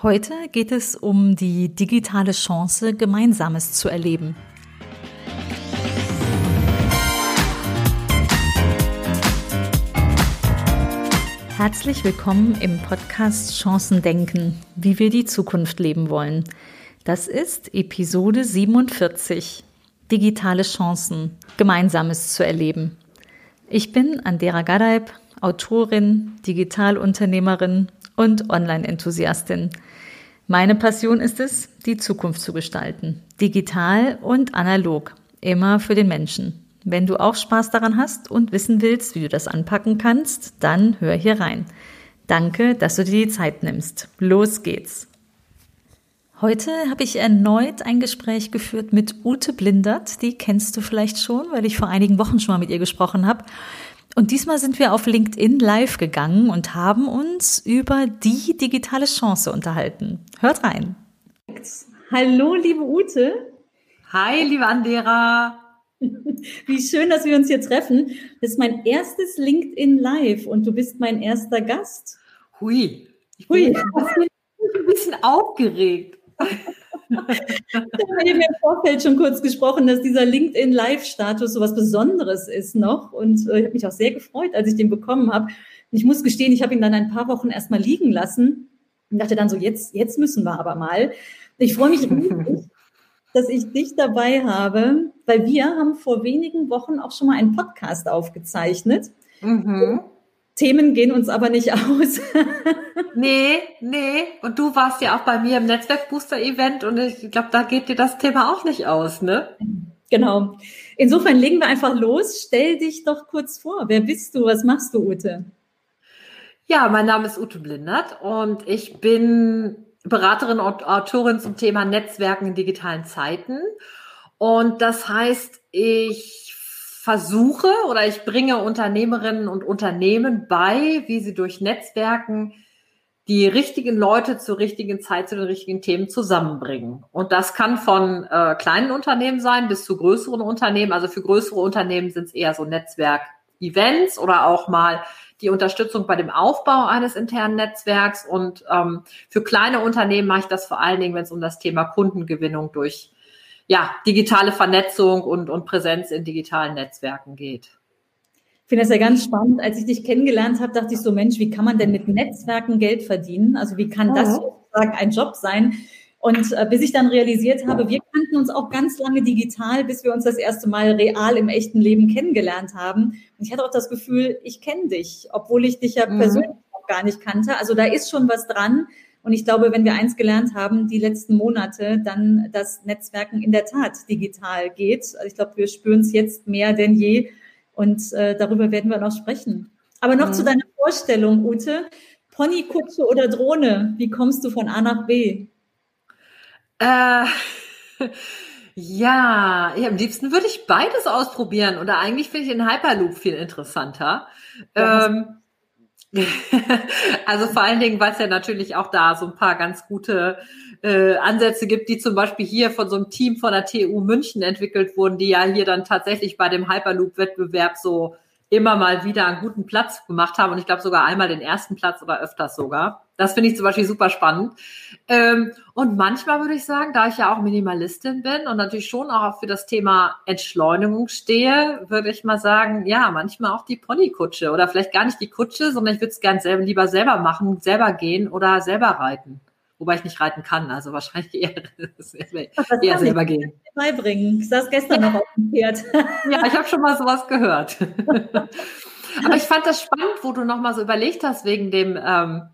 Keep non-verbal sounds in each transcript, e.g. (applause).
Heute geht es um die digitale Chance, Gemeinsames zu erleben. Herzlich willkommen im Podcast Chancen denken, wie wir die Zukunft leben wollen. Das ist Episode 47. Digitale Chancen, Gemeinsames zu erleben. Ich bin Andera Gadeib, Autorin, Digitalunternehmerin und Online-Enthusiastin. Meine Passion ist es, die Zukunft zu gestalten. Digital und analog. Immer für den Menschen. Wenn du auch Spaß daran hast und wissen willst, wie du das anpacken kannst, dann hör hier rein. Danke, dass du dir die Zeit nimmst. Los geht's. Heute habe ich erneut ein Gespräch geführt mit Ute Blindert. Die kennst du vielleicht schon, weil ich vor einigen Wochen schon mal mit ihr gesprochen habe. Und diesmal sind wir auf LinkedIn live gegangen und haben uns über die digitale Chance unterhalten. Hört rein. Hallo, liebe Ute. Hi, liebe Andera. (laughs) Wie schön, dass wir uns hier treffen. Das ist mein erstes LinkedIn Live und du bist mein erster Gast. Hui. Ich bin Hui. ein bisschen aufgeregt. (laughs) Wir haben im Vorfeld schon kurz gesprochen, dass dieser LinkedIn Live-Status so was Besonderes ist noch. Und äh, ich habe mich auch sehr gefreut, als ich den bekommen habe. ich muss gestehen, ich habe ihn dann ein paar Wochen erstmal liegen lassen und dachte dann so, jetzt, jetzt müssen wir aber mal. Ich freue mich riesig, (laughs) dass ich dich dabei habe, weil wir haben vor wenigen Wochen auch schon mal einen Podcast aufgezeichnet. Mhm. Themen gehen uns aber nicht (laughs) aus. nee, nee. Und du warst ja auch bei mir im Netzwerkbooster-Event und ich glaube, da geht dir das Thema auch nicht aus, ne? Genau. Insofern legen wir einfach los. Stell dich doch kurz vor. Wer bist du? Was machst du, Ute? Ja, mein Name ist Ute Blindert und ich bin Beraterin und Autorin zum Thema Netzwerken in digitalen Zeiten. Und das heißt, ich versuche oder ich bringe Unternehmerinnen und Unternehmen bei, wie sie durch Netzwerken die richtigen Leute zur richtigen Zeit zu den richtigen Themen zusammenbringen. Und das kann von äh, kleinen Unternehmen sein bis zu größeren Unternehmen. Also für größere Unternehmen sind es eher so Netzwerk-Events oder auch mal die Unterstützung bei dem Aufbau eines internen Netzwerks. Und ähm, für kleine Unternehmen mache ich das vor allen Dingen, wenn es um das Thema Kundengewinnung durch ja, digitale Vernetzung und, und Präsenz in digitalen Netzwerken geht. Ich finde das ja ganz spannend. Als ich dich kennengelernt habe, dachte ich so, Mensch, wie kann man denn mit Netzwerken Geld verdienen? Also wie kann das sozusagen ein Job sein? Und äh, bis ich dann realisiert habe, wir kannten uns auch ganz lange digital, bis wir uns das erste Mal real im echten Leben kennengelernt haben. Und ich hatte auch das Gefühl, ich kenne dich, obwohl ich dich ja mhm. persönlich auch gar nicht kannte. Also da ist schon was dran. Und ich glaube, wenn wir eins gelernt haben, die letzten Monate, dann, dass Netzwerken in der Tat digital geht. Also ich glaube, wir spüren es jetzt mehr denn je. Und äh, darüber werden wir noch sprechen. Aber noch mhm. zu deiner Vorstellung, Ute. Ponykutsche oder Drohne? Wie kommst du von A nach B? Äh, (laughs) ja, ja, am liebsten würde ich beides ausprobieren. Oder eigentlich finde ich den Hyperloop viel interessanter. Ja, ähm, (laughs) also vor allen Dingen, weil es ja natürlich auch da so ein paar ganz gute äh, Ansätze gibt, die zum Beispiel hier von so einem Team von der TU München entwickelt wurden, die ja hier dann tatsächlich bei dem Hyperloop-Wettbewerb so immer mal wieder einen guten Platz gemacht haben und ich glaube sogar einmal den ersten Platz oder öfters sogar. Das finde ich zum Beispiel super spannend. Ähm, und manchmal würde ich sagen, da ich ja auch Minimalistin bin und natürlich schon auch für das Thema Entschleunigung stehe, würde ich mal sagen, ja, manchmal auch die Ponykutsche oder vielleicht gar nicht die Kutsche, sondern ich würde es gern selber, lieber selber machen, selber gehen oder selber reiten. Wobei ich nicht reiten kann, also wahrscheinlich (laughs) eher, eher, eher selber gehen. Beibringen. Ich saß gestern noch auf dem Pferd. Ja, ich habe schon mal sowas gehört. (laughs) Aber ich fand das spannend, wo du noch mal so überlegt hast wegen dem ähm,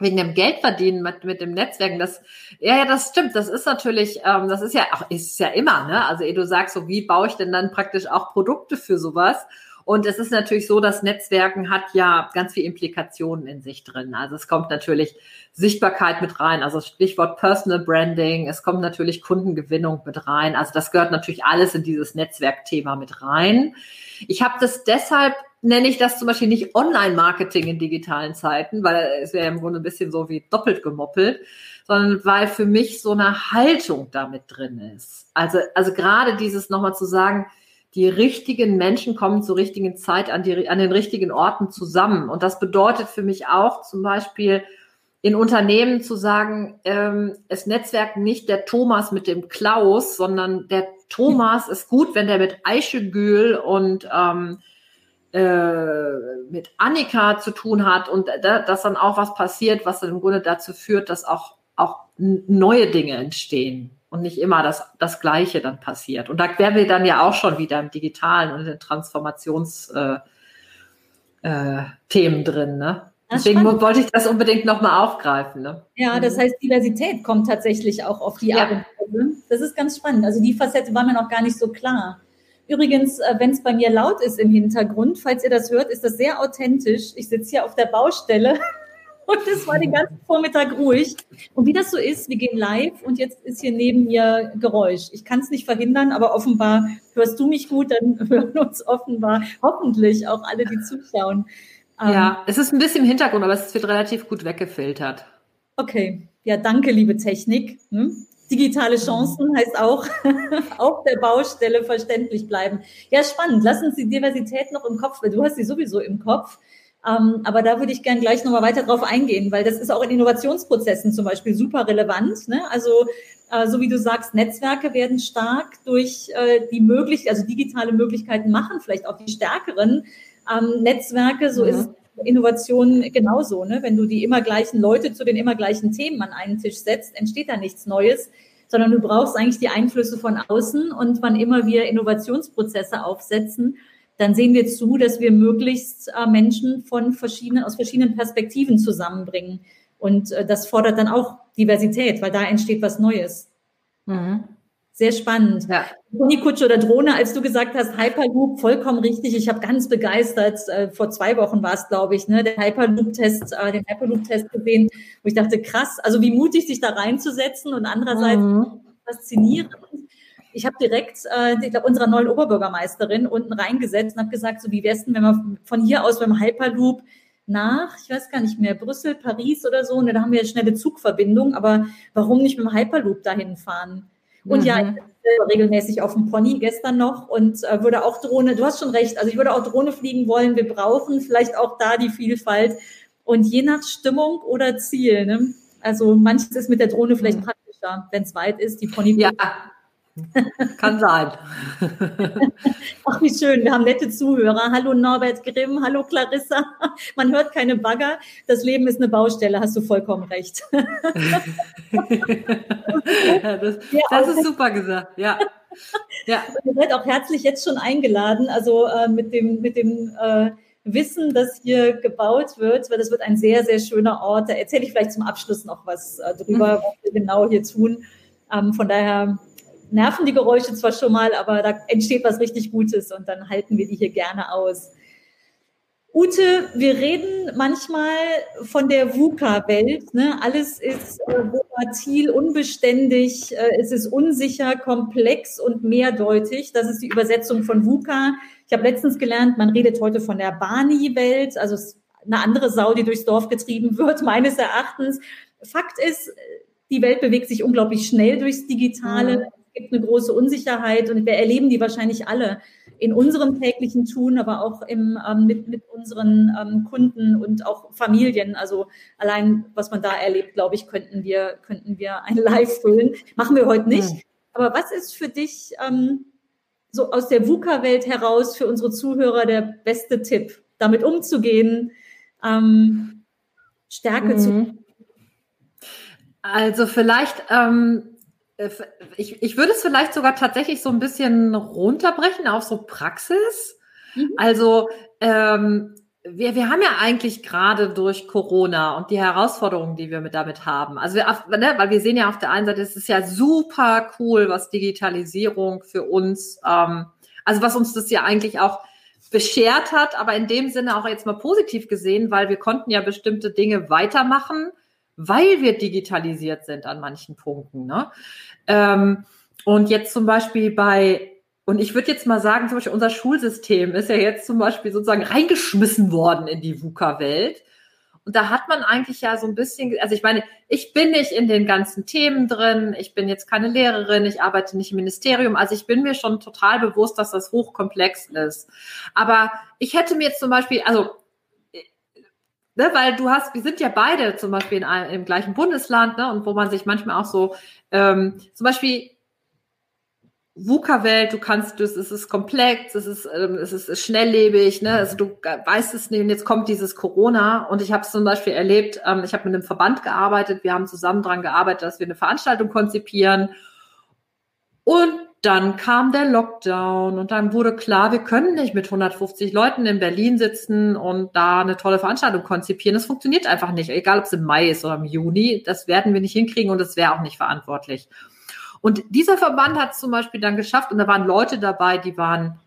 wegen dem Geldverdienen mit, mit dem Netzwerken, das, ja, ja, das stimmt. Das ist natürlich, ähm, das ist ja auch, ist ja immer, ne? Also, du sagst so, wie baue ich denn dann praktisch auch Produkte für sowas? Und es ist natürlich so, dass Netzwerken hat ja ganz viele Implikationen in sich drin. Also es kommt natürlich Sichtbarkeit mit rein, also Stichwort Personal Branding, es kommt natürlich Kundengewinnung mit rein. Also das gehört natürlich alles in dieses Netzwerkthema mit rein. Ich habe das deshalb nenne ich das zum Beispiel nicht Online-Marketing in digitalen Zeiten, weil es wäre im Grunde ein bisschen so wie doppelt gemoppelt, sondern weil für mich so eine Haltung damit drin ist. Also, also gerade dieses nochmal zu sagen, die richtigen Menschen kommen zur richtigen Zeit an, die, an den richtigen Orten zusammen. Und das bedeutet für mich auch zum Beispiel, in Unternehmen zu sagen, ähm, es Netzwerk nicht der Thomas mit dem Klaus, sondern der Thomas ist gut, wenn der mit Eichegül und ähm, äh, mit Annika zu tun hat und da, dass dann auch was passiert, was dann im Grunde dazu führt, dass auch, auch neue Dinge entstehen und nicht immer das, das Gleiche dann passiert. Und da wären wir dann ja auch schon wieder im Digitalen und in den Transformationsthemen äh, äh, drin. Ne? Deswegen wollte ich das unbedingt nochmal aufgreifen. Ne? Ja, das mhm. heißt, Diversität kommt tatsächlich auch auf die. Art und Weise. Das ist ganz spannend. Also die Facette war mir noch gar nicht so klar. Übrigens, äh, wenn es bei mir laut ist im Hintergrund, falls ihr das hört, ist das sehr authentisch. Ich sitze hier auf der Baustelle (laughs) und es war den ganzen Vormittag ruhig. Und wie das so ist, wir gehen live und jetzt ist hier neben mir Geräusch. Ich kann es nicht verhindern, aber offenbar hörst du mich gut, dann (laughs) hören uns offenbar hoffentlich auch alle, die zuschauen. Ja, ähm, es ist ein bisschen im Hintergrund, aber es wird relativ gut weggefiltert. Okay, ja, danke, liebe Technik. Hm? Digitale Chancen heißt auch (laughs) auf der Baustelle verständlich bleiben. Ja, spannend. Lass uns die Diversität noch im Kopf, weil du hast sie sowieso im Kopf. Ähm, aber da würde ich gern gleich nochmal weiter drauf eingehen, weil das ist auch in Innovationsprozessen zum Beispiel super relevant. Ne? Also äh, so wie du sagst, Netzwerke werden stark durch äh, die möglich, also digitale Möglichkeiten machen vielleicht auch die stärkeren ähm, Netzwerke, so ja. ist Innovation genauso. Ne? Wenn du die immer gleichen Leute zu den immer gleichen Themen an einen Tisch setzt, entsteht da nichts Neues, sondern du brauchst eigentlich die Einflüsse von außen und wann immer wir Innovationsprozesse aufsetzen, dann sehen wir zu, dass wir möglichst äh, Menschen von verschiedenen, aus verschiedenen Perspektiven zusammenbringen. Und äh, das fordert dann auch Diversität, weil da entsteht was Neues. Mhm. Sehr spannend. Ja. Honeykutsche oder Drohne, als du gesagt hast, Hyperloop, vollkommen richtig. Ich habe ganz begeistert, äh, vor zwei Wochen war es, glaube ich, ne, der Hyperloop-Test, äh, den Hyperloop-Test gesehen, wo ich dachte, krass, also wie mutig, sich da reinzusetzen und andererseits mhm. faszinierend. Ich habe direkt, äh, ich glaube, unserer neuen Oberbürgermeisterin unten reingesetzt und habe gesagt, so wie wär's denn, wenn wir von hier aus beim Hyperloop nach, ich weiß gar nicht mehr, Brüssel, Paris oder so, und ne, da haben wir eine schnelle Zugverbindung, aber warum nicht mit dem Hyperloop dahin fahren? Und mhm. ja, ich bin selber regelmäßig auf dem Pony gestern noch und äh, würde auch Drohne, du hast schon recht, also ich würde auch Drohne fliegen wollen. Wir brauchen vielleicht auch da die Vielfalt. Und je nach Stimmung oder Ziel, ne? also manches ist mit der Drohne vielleicht mhm. praktischer, wenn es weit ist, die Pony. Ja, kann sein. (laughs) Ach, wie schön. Wir haben nette Zuhörer. Hallo Norbert Grimm, hallo Clarissa. Man hört keine Bagger. Das Leben ist eine Baustelle, hast du vollkommen recht. (laughs) ja, das, das ist super gesagt, ja. ja. ihr seid auch herzlich jetzt schon eingeladen, also äh, mit dem, mit dem äh, Wissen, dass hier gebaut wird, weil das wird ein sehr, sehr schöner Ort. Da erzähle ich vielleicht zum Abschluss noch was äh, drüber, mhm. was wir genau hier tun. Ähm, von daher nerven die Geräusche zwar schon mal, aber da entsteht was richtig Gutes und dann halten wir die hier gerne aus. Ute, wir reden manchmal von der VUCA-Welt. Ne? Alles ist äh, volatil, unbeständig, äh, es ist unsicher, komplex und mehrdeutig. Das ist die Übersetzung von VUCA. Ich habe letztens gelernt, man redet heute von der Bani-Welt, also eine andere Sau, die durchs Dorf getrieben wird, (laughs) meines Erachtens. Fakt ist, die Welt bewegt sich unglaublich schnell durchs Digitale. Mhm gibt eine große Unsicherheit und wir erleben die wahrscheinlich alle in unserem täglichen Tun, aber auch im, ähm, mit, mit unseren ähm, Kunden und auch Familien. Also allein, was man da erlebt, glaube ich, könnten wir, könnten wir ein (laughs) Live füllen. Machen wir heute nicht. Mhm. Aber was ist für dich ähm, so aus der VUCA-Welt heraus für unsere Zuhörer der beste Tipp, damit umzugehen, ähm, Stärke mhm. zu. Also vielleicht ähm, äh, ich, ich würde es vielleicht sogar tatsächlich so ein bisschen runterbrechen auf so Praxis. Mhm. Also ähm, wir, wir haben ja eigentlich gerade durch Corona und die Herausforderungen, die wir mit damit haben. Also wir, ne, weil wir sehen ja auf der einen Seite, es ist ja super cool, was Digitalisierung für uns, ähm, also was uns das ja eigentlich auch beschert hat, aber in dem Sinne auch jetzt mal positiv gesehen, weil wir konnten ja bestimmte Dinge weitermachen, weil wir digitalisiert sind an manchen Punkten. Ne? Ähm, und jetzt zum Beispiel bei, und ich würde jetzt mal sagen, zum Beispiel unser Schulsystem ist ja jetzt zum Beispiel sozusagen reingeschmissen worden in die VUCA-Welt. Und da hat man eigentlich ja so ein bisschen, also ich meine, ich bin nicht in den ganzen Themen drin, ich bin jetzt keine Lehrerin, ich arbeite nicht im Ministerium, also ich bin mir schon total bewusst, dass das hochkomplex ist. Aber ich hätte mir jetzt zum Beispiel, also ne, weil du hast, wir sind ja beide zum Beispiel in einem, im gleichen Bundesland, ne, und wo man sich manchmal auch so, ähm, zum Beispiel VUCA-Welt, du kannst, es ist komplex, es ist, ähm, es ist schnelllebig, ne? also du weißt es nicht. Und jetzt kommt dieses Corona. Und ich habe es zum Beispiel erlebt, ähm, ich habe mit einem Verband gearbeitet, wir haben zusammen daran gearbeitet, dass wir eine Veranstaltung konzipieren. Und dann kam der Lockdown und dann wurde klar, wir können nicht mit 150 Leuten in Berlin sitzen und da eine tolle Veranstaltung konzipieren. Das funktioniert einfach nicht, egal ob es im Mai ist oder im Juni. Das werden wir nicht hinkriegen und das wäre auch nicht verantwortlich. Und dieser Verband hat es zum Beispiel dann geschafft und da waren Leute dabei, die waren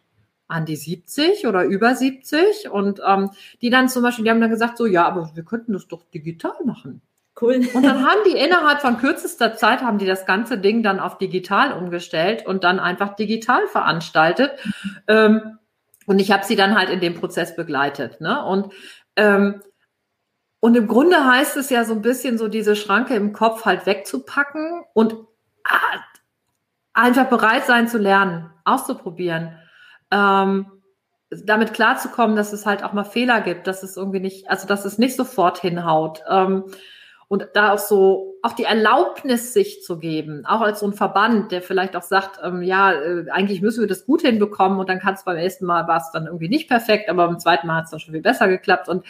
an die 70 oder über 70 und ähm, die dann zum Beispiel, die haben dann gesagt, so ja, aber wir könnten das doch digital machen. Cool. Und dann haben die innerhalb von kürzester Zeit haben die das ganze Ding dann auf digital umgestellt und dann einfach digital veranstaltet. Ähm, und ich habe sie dann halt in dem Prozess begleitet. Ne? Und ähm, und im Grunde heißt es ja so ein bisschen so diese Schranke im Kopf halt wegzupacken und ah, einfach bereit sein zu lernen, auszuprobieren, ähm, damit klarzukommen, dass es halt auch mal Fehler gibt, dass es irgendwie nicht, also dass es nicht sofort hinhaut. Ähm, und da auch so, auch die Erlaubnis sich zu geben, auch als so ein Verband, der vielleicht auch sagt, ähm, ja, äh, eigentlich müssen wir das gut hinbekommen und dann kann es beim ersten Mal war es dann irgendwie nicht perfekt, aber beim zweiten Mal hat es dann schon viel besser geklappt und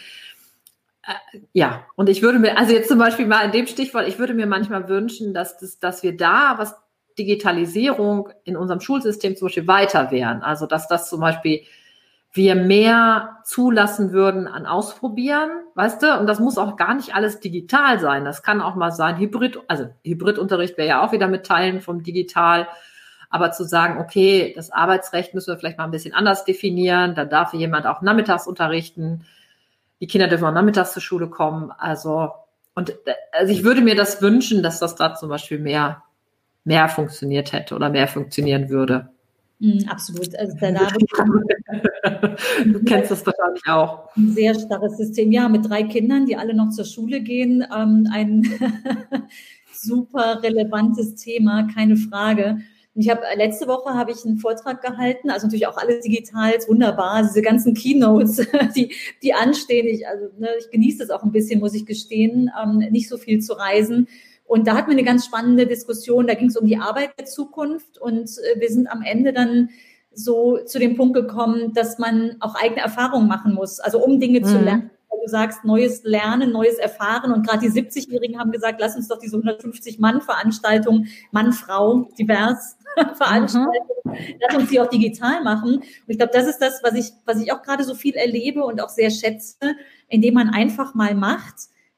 äh, ja, und ich würde mir, also jetzt zum Beispiel mal in dem Stichwort, ich würde mir manchmal wünschen, dass, das, dass wir da, was Digitalisierung in unserem Schulsystem zum Beispiel weiter wären. Also dass das zum Beispiel wir mehr zulassen würden an Ausprobieren, weißt du? Und das muss auch gar nicht alles digital sein. Das kann auch mal sein, Hybrid, also Hybridunterricht wäre ja auch wieder mit Teilen vom Digital. Aber zu sagen, okay, das Arbeitsrecht müssen wir vielleicht mal ein bisschen anders definieren, dann darf jemand auch nachmittags unterrichten. Die Kinder dürfen auch nachmittags zur Schule kommen. Also, und also ich würde mir das wünschen, dass das da zum Beispiel mehr, mehr funktioniert hätte oder mehr funktionieren würde. Mm, absolut. Also (laughs) da, du kennst das wahrscheinlich auch. Ein sehr starres System. Ja, mit drei Kindern, die alle noch zur Schule gehen. Ähm, ein (laughs) super relevantes Thema, keine Frage. ich habe letzte Woche habe ich einen Vortrag gehalten, also natürlich auch alles digital, wunderbar, diese ganzen Keynotes, (laughs) die, die anstehen. Ich, also, ne, ich genieße das auch ein bisschen, muss ich gestehen, ähm, nicht so viel zu reisen. Und da hatten wir eine ganz spannende Diskussion. Da ging es um die Arbeit der Zukunft und äh, wir sind am Ende dann so zu dem Punkt gekommen, dass man auch eigene Erfahrungen machen muss, also um Dinge mhm. zu lernen. Du sagst, neues Lernen, neues Erfahren. Und gerade die 70-Jährigen haben gesagt, lass uns doch diese 150-Mann-Veranstaltung, Mann, Frau, divers (laughs) Veranstaltung, mhm. lass uns die auch digital machen. Und ich glaube, das ist das, was ich, was ich auch gerade so viel erlebe und auch sehr schätze, indem man einfach mal macht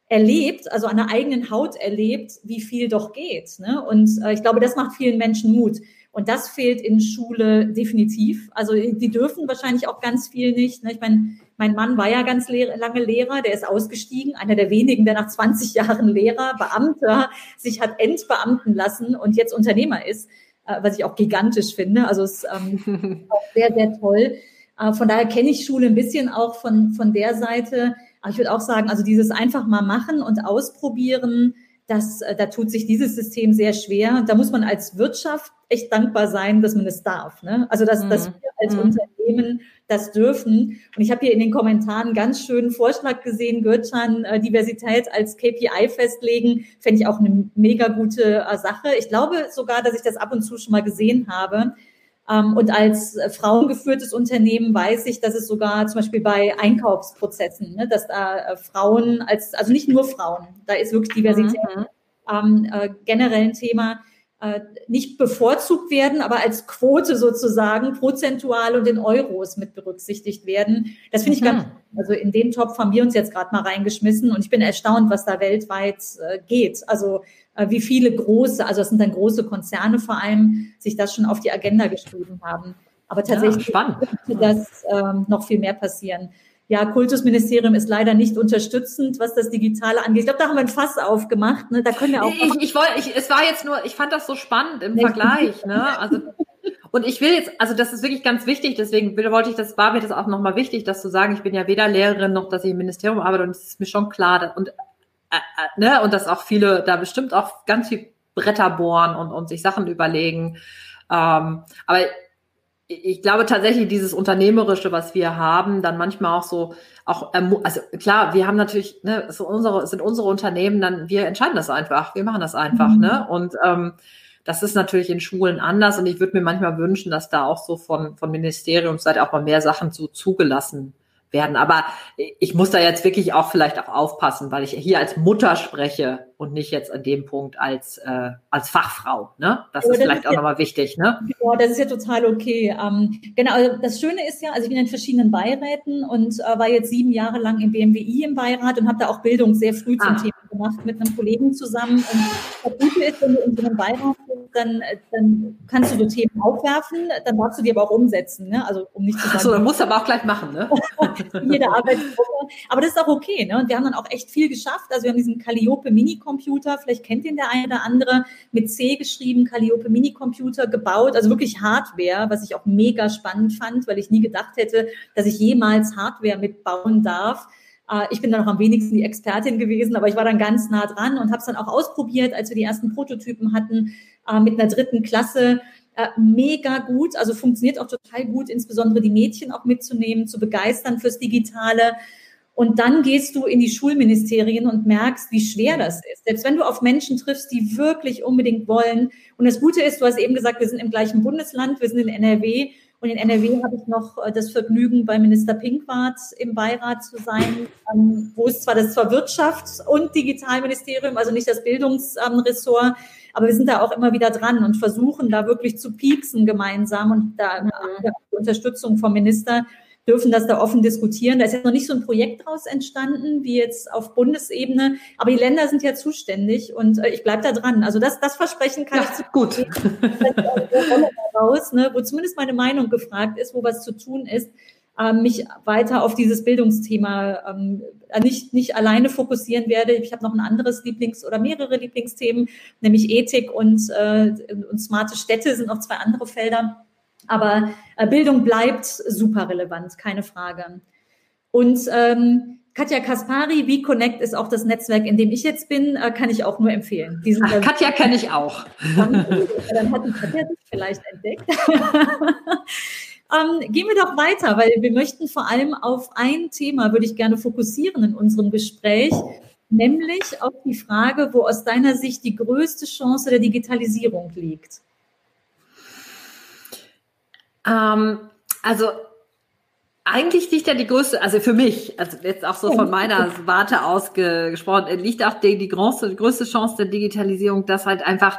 erlebt, also an der eigenen Haut erlebt, wie viel doch geht. Ne? Und äh, ich glaube, das macht vielen Menschen Mut. Und das fehlt in Schule definitiv. Also die dürfen wahrscheinlich auch ganz viel nicht. Ne? Ich meine, mein Mann war ja ganz lehr lange Lehrer, der ist ausgestiegen, einer der wenigen, der nach 20 Jahren Lehrer, Beamter, sich hat entbeamten lassen und jetzt Unternehmer ist, äh, was ich auch gigantisch finde. Also es ist ähm, (laughs) auch sehr, sehr toll. Äh, von daher kenne ich Schule ein bisschen auch von, von der Seite. Aber ich würde auch sagen, also dieses einfach mal machen und ausprobieren, das, äh, da tut sich dieses System sehr schwer. Da muss man als Wirtschaft echt dankbar sein, dass man es darf. Ne? Also dass, mhm. dass wir als mhm. Unternehmen das dürfen. Und ich habe hier in den Kommentaren ganz schönen Vorschlag gesehen, Gürtschan, äh, Diversität als KPI festlegen, fände ich auch eine mega gute äh, Sache. Ich glaube sogar, dass ich das ab und zu schon mal gesehen habe. Ähm, und als äh, frauengeführtes Unternehmen weiß ich, dass es sogar zum Beispiel bei Einkaufsprozessen, ne, dass da äh, Frauen als, also nicht nur Frauen, da ist wirklich Diversität mhm. ähm, äh, generell ein Thema, nicht bevorzugt werden, aber als Quote sozusagen prozentual und in Euros mit berücksichtigt werden. Das finde ich mhm. ganz, also in den Topf haben wir uns jetzt gerade mal reingeschmissen und ich bin erstaunt, was da weltweit äh, geht. Also äh, wie viele große, also es sind dann große Konzerne vor allem, sich das schon auf die Agenda geschrieben haben. Aber tatsächlich ja, könnte das ähm, noch viel mehr passieren ja, Kultusministerium ist leider nicht unterstützend, was das Digitale angeht. Ich glaube, da haben wir ein Fass aufgemacht. Ne? Da können wir auch. Ich, ich wollte, ich, es war jetzt nur, ich fand das so spannend im Vergleich. Ne? Also, und ich will jetzt, also das ist wirklich ganz wichtig, deswegen wollte ich, das war mir das auch nochmal wichtig, das zu sagen. Ich bin ja weder Lehrerin noch, dass ich im Ministerium arbeite und es ist mir schon klar, dass, und, äh, äh, ne, und dass auch viele da bestimmt auch ganz viel Bretter bohren und, und sich Sachen überlegen. Ähm, aber ich glaube tatsächlich dieses Unternehmerische, was wir haben, dann manchmal auch so, auch, also klar, wir haben natürlich, ne, so unsere, sind unsere Unternehmen dann, wir entscheiden das einfach, wir machen das einfach, mhm. ne, und ähm, das ist natürlich in Schulen anders und ich würde mir manchmal wünschen, dass da auch so von, von Ministeriumsseite auch mal mehr Sachen so zugelassen werden. Aber ich muss da jetzt wirklich auch vielleicht auch aufpassen, weil ich hier als Mutter spreche und nicht jetzt an dem Punkt als, äh, als Fachfrau. Ne? Das Aber ist das vielleicht ist auch ja, nochmal wichtig. Ne? Ja, das ist ja total okay. Ähm, genau, also das Schöne ist ja, also ich bin in verschiedenen Beiräten und äh, war jetzt sieben Jahre lang im BMWI im Beirat und habe da auch Bildung sehr früh zum ah. Thema gemacht mit einem Kollegen zusammen. Und das Gute ist, wenn du in so einem Beirat bist, dann, dann kannst du so Themen aufwerfen, dann darfst du die aber auch umsetzen. Ne? Also um nicht zu sagen. Achso, dann musst du aber auch gleich machen, ne? (laughs) jede Arbeitsgruppe. Aber das ist auch okay. Ne? Und wir haben dann auch echt viel geschafft. Also wir haben diesen Calliope Minicomputer, vielleicht kennt ihn der eine oder andere, mit C geschrieben, Calliope Minicomputer gebaut. Also wirklich Hardware, was ich auch mega spannend fand, weil ich nie gedacht hätte, dass ich jemals Hardware mitbauen darf. Äh, ich bin dann noch am wenigsten die Expertin gewesen, aber ich war dann ganz nah dran und habe es dann auch ausprobiert, als wir die ersten Prototypen hatten äh, mit einer dritten Klasse. Äh, mega gut, also funktioniert auch total gut, insbesondere die Mädchen auch mitzunehmen, zu begeistern fürs Digitale. Und dann gehst du in die Schulministerien und merkst, wie schwer das ist. Selbst wenn du auf Menschen triffst, die wirklich unbedingt wollen. Und das Gute ist, du hast eben gesagt, wir sind im gleichen Bundesland, wir sind in NRW. Und in NRW habe ich noch äh, das Vergnügen, bei Minister Pinkwart im Beirat zu sein, ähm, wo es zwar das zwar Wirtschafts- und Digitalministerium, also nicht das Bildungsressort, aber wir sind da auch immer wieder dran und versuchen da wirklich zu pieksen gemeinsam und da mhm. Unterstützung vom Minister dürfen das da offen diskutieren. Da ist jetzt noch nicht so ein Projekt daraus entstanden, wie jetzt auf Bundesebene, aber die Länder sind ja zuständig und äh, ich bleibe da dran. Also das, das Versprechen kann ja, ich gut. (laughs) raus, ne, wo zumindest meine Meinung gefragt ist, wo was zu tun ist, äh, mich weiter auf dieses Bildungsthema ähm, nicht, nicht alleine fokussieren werde. Ich habe noch ein anderes Lieblings- oder mehrere Lieblingsthemen, nämlich Ethik und, äh, und smarte Städte sind noch zwei andere Felder aber äh, Bildung bleibt super relevant, keine Frage. Und ähm, Katja Kaspari, V-Connect ist auch das Netzwerk, in dem ich jetzt bin, äh, kann ich auch nur empfehlen. Ach, dann, Katja kenne ich auch. Dann, dann hat die Katja sich vielleicht entdeckt. (laughs) ähm, gehen wir doch weiter, weil wir möchten vor allem auf ein Thema, würde ich gerne fokussieren in unserem Gespräch, nämlich auf die Frage, wo aus deiner Sicht die größte Chance der Digitalisierung liegt. Ähm, also eigentlich liegt ja die größte, also für mich, also jetzt auch so von meiner Warte aus gesprochen, liegt auch die, die größte, die größte Chance der Digitalisierung, dass halt einfach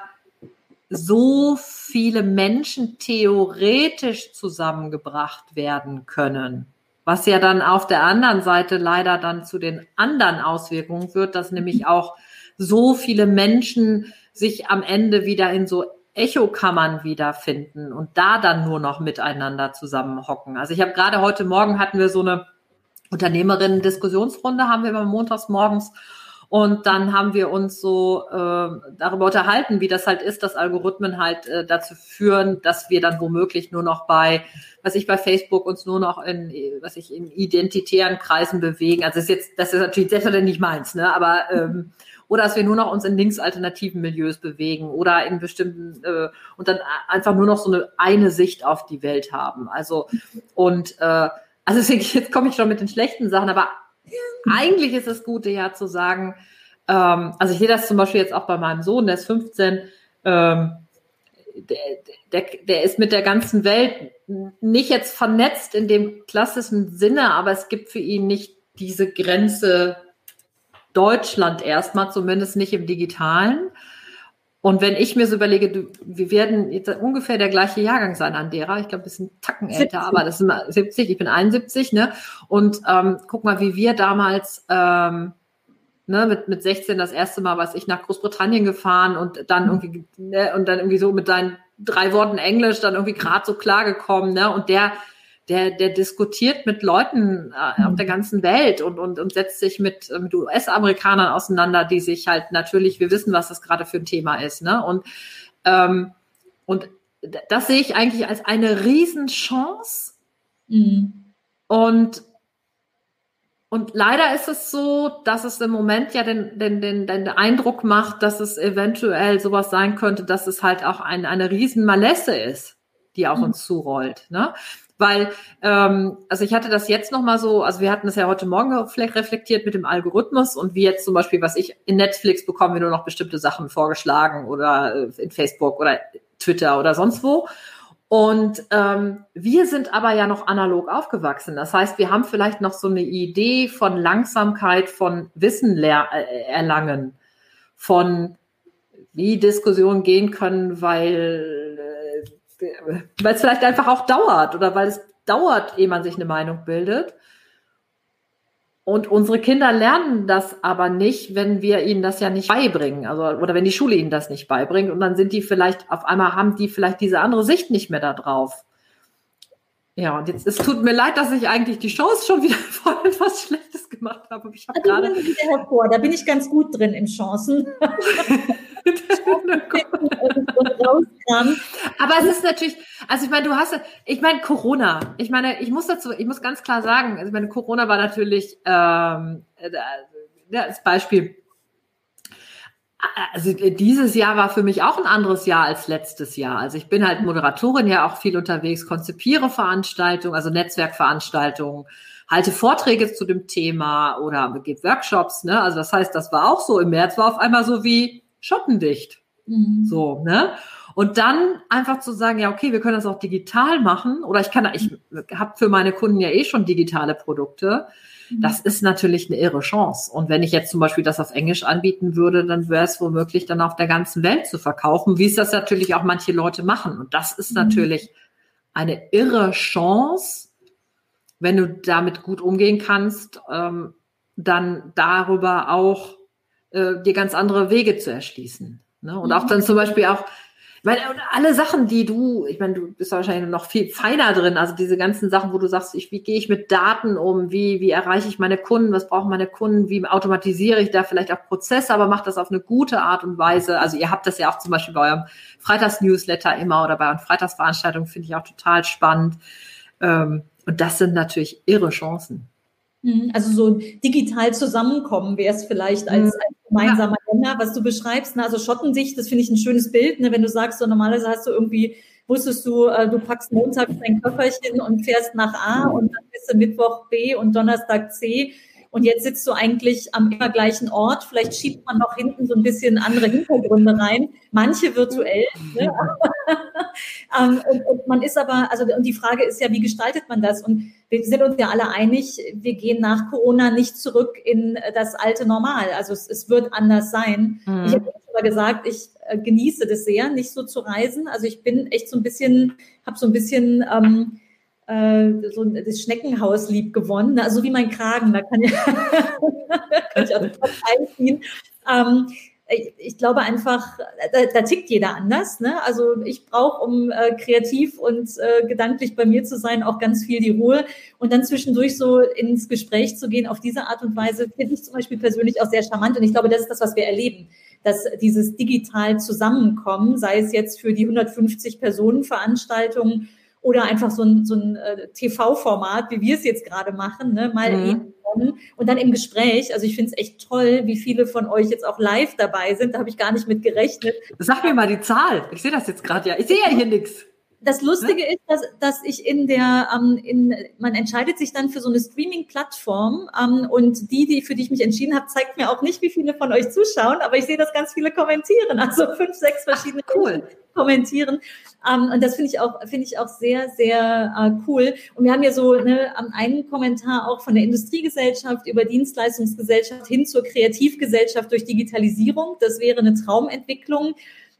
so viele Menschen theoretisch zusammengebracht werden können. Was ja dann auf der anderen Seite leider dann zu den anderen Auswirkungen führt, dass nämlich auch so viele Menschen sich am Ende wieder in so Echokammern wiederfinden und da dann nur noch miteinander zusammenhocken. Also ich habe gerade heute Morgen hatten wir so eine Unternehmerinnen-Diskussionsrunde, haben wir immer montags morgens. Und dann haben wir uns so äh, darüber unterhalten, wie das halt ist, dass Algorithmen halt äh, dazu führen, dass wir dann womöglich nur noch bei, was ich bei Facebook uns nur noch in, was ich in identitären Kreisen bewegen. Also ist jetzt, das ist natürlich selbstverständlich nicht meins, ne? Aber ähm, (laughs) oder dass wir nur noch uns in linksalternativen Milieus bewegen oder in bestimmten äh, und dann einfach nur noch so eine eine Sicht auf die Welt haben. Also und äh, also (laughs) deswegen, jetzt komme ich schon mit den schlechten Sachen, aber eigentlich ist das Gute ja zu sagen, ähm, also ich sehe das zum Beispiel jetzt auch bei meinem Sohn, der ist 15, ähm, der, der, der ist mit der ganzen Welt nicht jetzt vernetzt in dem klassischen Sinne, aber es gibt für ihn nicht diese Grenze Deutschland erstmal, zumindest nicht im digitalen. Und wenn ich mir so überlege, du, wir werden jetzt ungefähr der gleiche Jahrgang sein an derer, ich glaube, wir sind Tacken älter, 70. aber das sind 70, ich bin 71, ne? Und ähm, guck mal, wie wir damals ähm, ne, mit, mit 16 das erste Mal, was ich nach Großbritannien gefahren und dann mhm. irgendwie, ne, und dann irgendwie so mit deinen drei Worten Englisch dann irgendwie gerade so klargekommen, ne? Und der der, der diskutiert mit Leuten äh, auf der mhm. ganzen Welt und, und, und setzt sich mit, mit US-Amerikanern auseinander, die sich halt natürlich, wir wissen, was das gerade für ein Thema ist. Ne? Und, ähm, und das sehe ich eigentlich als eine Riesenchance. Mhm. Und, und leider ist es so, dass es im Moment ja den, den, den, den Eindruck macht, dass es eventuell sowas sein könnte, dass es halt auch ein, eine Riesenmalesse ist die auf mhm. uns zurollt. Ne? Weil, ähm, also ich hatte das jetzt nochmal so, also wir hatten das ja heute Morgen reflektiert mit dem Algorithmus und wie jetzt zum Beispiel, was ich in Netflix bekomme, mir nur noch bestimmte Sachen vorgeschlagen oder äh, in Facebook oder Twitter oder sonst wo. Und ähm, wir sind aber ja noch analog aufgewachsen. Das heißt, wir haben vielleicht noch so eine Idee von Langsamkeit, von Wissen äh, erlangen, von wie Diskussionen gehen können, weil weil es vielleicht einfach auch dauert oder weil es dauert, ehe man sich eine Meinung bildet. Und unsere Kinder lernen das aber nicht, wenn wir ihnen das ja nicht beibringen, also oder wenn die Schule ihnen das nicht beibringt und dann sind die vielleicht auf einmal haben die vielleicht diese andere Sicht nicht mehr da drauf. Ja, und jetzt es tut mir leid, dass ich eigentlich die Shows schon wieder (laughs) voll etwas Schlechtes gemacht habe. Ich habe gerade da bin ich ganz gut drin in Chancen. (laughs) (laughs) Aber es ist natürlich, also ich meine, du hast, ich meine Corona. Ich meine, ich muss dazu, ich muss ganz klar sagen, also ich meine, Corona war natürlich ähm, das Beispiel. Also dieses Jahr war für mich auch ein anderes Jahr als letztes Jahr. Also ich bin halt Moderatorin ja auch viel unterwegs, konzipiere Veranstaltungen, also Netzwerkveranstaltungen, halte Vorträge zu dem Thema oder gebe Workshops. Ne? Also das heißt, das war auch so. Im März war auf einmal so wie schottendicht. Mhm. So, ne? Und dann einfach zu sagen, ja, okay, wir können das auch digital machen oder ich kann, ich habe für meine Kunden ja eh schon digitale Produkte. Mhm. Das ist natürlich eine irre Chance. Und wenn ich jetzt zum Beispiel das auf Englisch anbieten würde, dann wäre es womöglich dann auf der ganzen Welt zu verkaufen, wie es das natürlich auch manche Leute machen. Und das ist mhm. natürlich eine irre Chance, wenn du damit gut umgehen kannst, ähm, dann darüber auch äh, dir ganz andere Wege zu erschließen. Ne? Und auch dann zum Beispiel auch, meine, alle Sachen, die du, ich meine, du bist wahrscheinlich noch viel feiner drin, also diese ganzen Sachen, wo du sagst, ich, wie gehe ich mit Daten um, wie, wie erreiche ich meine Kunden, was brauchen meine Kunden, wie automatisiere ich da vielleicht auch Prozesse, aber mache das auf eine gute Art und Weise. Also ihr habt das ja auch zum Beispiel bei eurem Freitags-Newsletter immer oder bei euren Freitagsveranstaltungen, finde ich auch total spannend. Ähm, und das sind natürlich irre Chancen. Mhm. Also so digital zusammenkommen wäre es vielleicht als, mhm. als gemeinsamer Nenner, was du beschreibst. Ne? Also Schottensicht, das finde ich ein schönes Bild, ne? wenn du sagst, so normalerweise hast du irgendwie, wusstest du, äh, du packst Montag dein Köfferchen und fährst nach A und dann bist du Mittwoch B und Donnerstag C und jetzt sitzt du eigentlich am immer gleichen Ort. Vielleicht schiebt man noch hinten so ein bisschen andere Hintergründe rein. Manche virtuell. Ne? (laughs) ähm, und, und, man ist aber, also und die Frage ist ja, wie gestaltet man das? Und wir sind uns ja alle einig, wir gehen nach Corona nicht zurück in das alte Normal. Also es, es wird anders sein. Mhm. Ich habe mal gesagt, ich äh, genieße das sehr, nicht so zu reisen. Also ich bin echt so ein bisschen, habe so ein bisschen ähm, äh, so das Schneckenhaus lieb gewonnen, also wie mein Kragen, da kann ich, (laughs) kann ich auch (laughs) einziehen. Ähm, ich, glaube einfach, da, da tickt jeder anders. Ne? Also ich brauche, um äh, kreativ und äh, gedanklich bei mir zu sein, auch ganz viel die Ruhe. Und dann zwischendurch so ins Gespräch zu gehen auf diese Art und Weise, finde ich zum Beispiel persönlich auch sehr charmant. Und ich glaube, das ist das, was wir erleben. Dass dieses digital Zusammenkommen, sei es jetzt für die 150 Personen Veranstaltungen oder einfach so ein, so ein äh, TV-Format, wie wir es jetzt gerade machen, ne? mal mhm. eben und dann im Gespräch. Also ich finde es echt toll, wie viele von euch jetzt auch live dabei sind. Da habe ich gar nicht mit gerechnet. Sag mir mal die Zahl. Ich sehe das jetzt gerade ja. Ich sehe ja hier nichts. Das Lustige ne? ist, dass, dass ich in der, ähm, in, man entscheidet sich dann für so eine Streaming-Plattform ähm, und die, die für die ich mich entschieden habe, zeigt mir auch nicht, wie viele von euch zuschauen, aber ich sehe, dass ganz viele kommentieren, also fünf, sechs verschiedene Ach, cool. kommentieren. Ähm, und das finde ich auch, finde ich auch sehr, sehr äh, cool. Und wir haben ja so ne, einen Kommentar auch von der Industriegesellschaft über Dienstleistungsgesellschaft hin zur Kreativgesellschaft durch Digitalisierung. Das wäre eine Traumentwicklung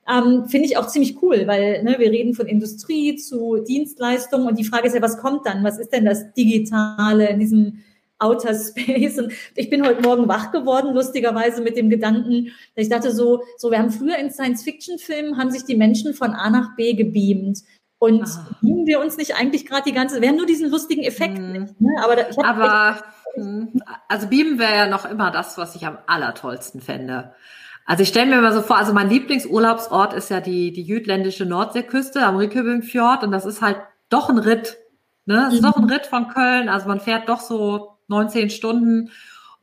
ähm, finde ich auch ziemlich cool, weil ne, wir reden von Industrie zu Dienstleistungen und die Frage ist ja, was kommt dann? Was ist denn das Digitale in diesem Outer Space? Und ich bin heute Morgen wach geworden, lustigerweise mit dem Gedanken, dass ich dachte so, so wir haben früher in Science-Fiction-Filmen haben sich die Menschen von A nach B gebeamt. Und ah. beamen wir uns nicht eigentlich gerade die ganze, wir haben nur diesen lustigen Effekt hm. nicht, ne? Aber, da, Aber echt, hm, also beamen wäre ja noch immer das, was ich am allertollsten fände. Also ich stelle mir mal so vor, also mein Lieblingsurlaubsort ist ja die, die jütländische Nordseeküste am Rikkebyngfjord und das ist halt doch ein Ritt. Ne? Das ist mhm. doch ein Ritt von Köln, also man fährt doch so 19 Stunden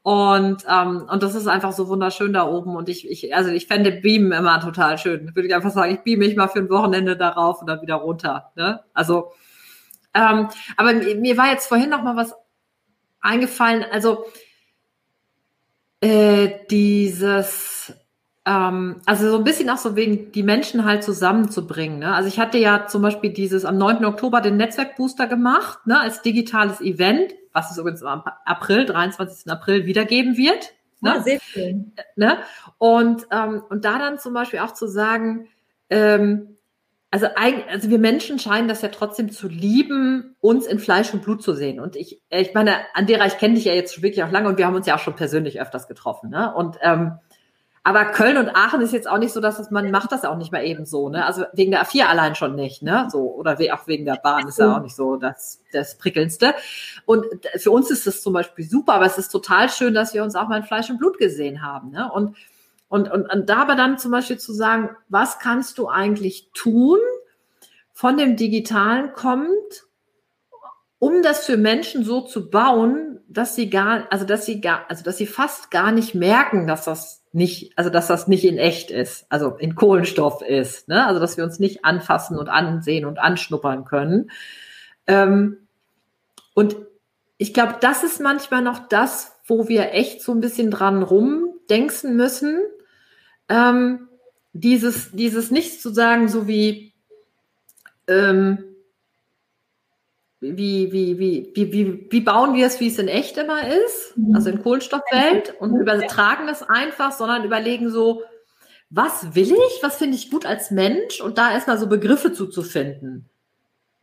Und, ähm, und das ist einfach so wunderschön da oben. Und ich, ich, also ich fände Beamen immer total schön. Würde ich einfach sagen, ich beame mich mal für ein Wochenende darauf und dann wieder runter. Ne? Also, ähm, aber mir war jetzt vorhin noch mal was eingefallen. Also äh, dieses ähm, also so ein bisschen auch so wegen die Menschen halt zusammenzubringen. Ne? Also ich hatte ja zum Beispiel dieses am 9. Oktober den Netzwerkbooster gemacht, ne, als digitales Event, was es übrigens am April, 23. April wiedergeben wird. Ne? Ja, sehr schön. Ne? Und, ähm, und da dann zum Beispiel auch zu sagen, ähm, also, also wir Menschen scheinen das ja trotzdem zu lieben, uns in Fleisch und Blut zu sehen. Und ich, ich meine, Andera, ich kenne dich ja jetzt wirklich auch lange und wir haben uns ja auch schon persönlich öfters getroffen. Ne? Und ähm, aber Köln und Aachen ist jetzt auch nicht so, dass es, man macht das auch nicht mal eben so, ne? Also wegen der A4 allein schon nicht, ne? So, oder auch wegen der Bahn ist ja auch nicht so das, das Prickelndste. Und für uns ist das zum Beispiel super, aber es ist total schön, dass wir uns auch mal in Fleisch und Blut gesehen haben, ne? Und, und, und, und da aber dann zum Beispiel zu sagen, was kannst du eigentlich tun, von dem Digitalen kommt, um das für Menschen so zu bauen, dass sie gar, also dass sie gar, also dass sie fast gar nicht merken, dass das nicht, also dass das nicht in echt ist, also in Kohlenstoff ist, ne? also dass wir uns nicht anfassen und ansehen und anschnuppern können. Ähm, und ich glaube, das ist manchmal noch das, wo wir echt so ein bisschen dran rumdenken müssen. Ähm, dieses, dieses nicht zu sagen, so wie, ähm, wie, wie, wie, wie, wie, wie bauen wir es, wie es in echt immer ist, mhm. also in Kohlenstoffwelt und übertragen es einfach, sondern überlegen so, was will ich, was finde ich gut als Mensch und da erstmal so Begriffe zuzufinden.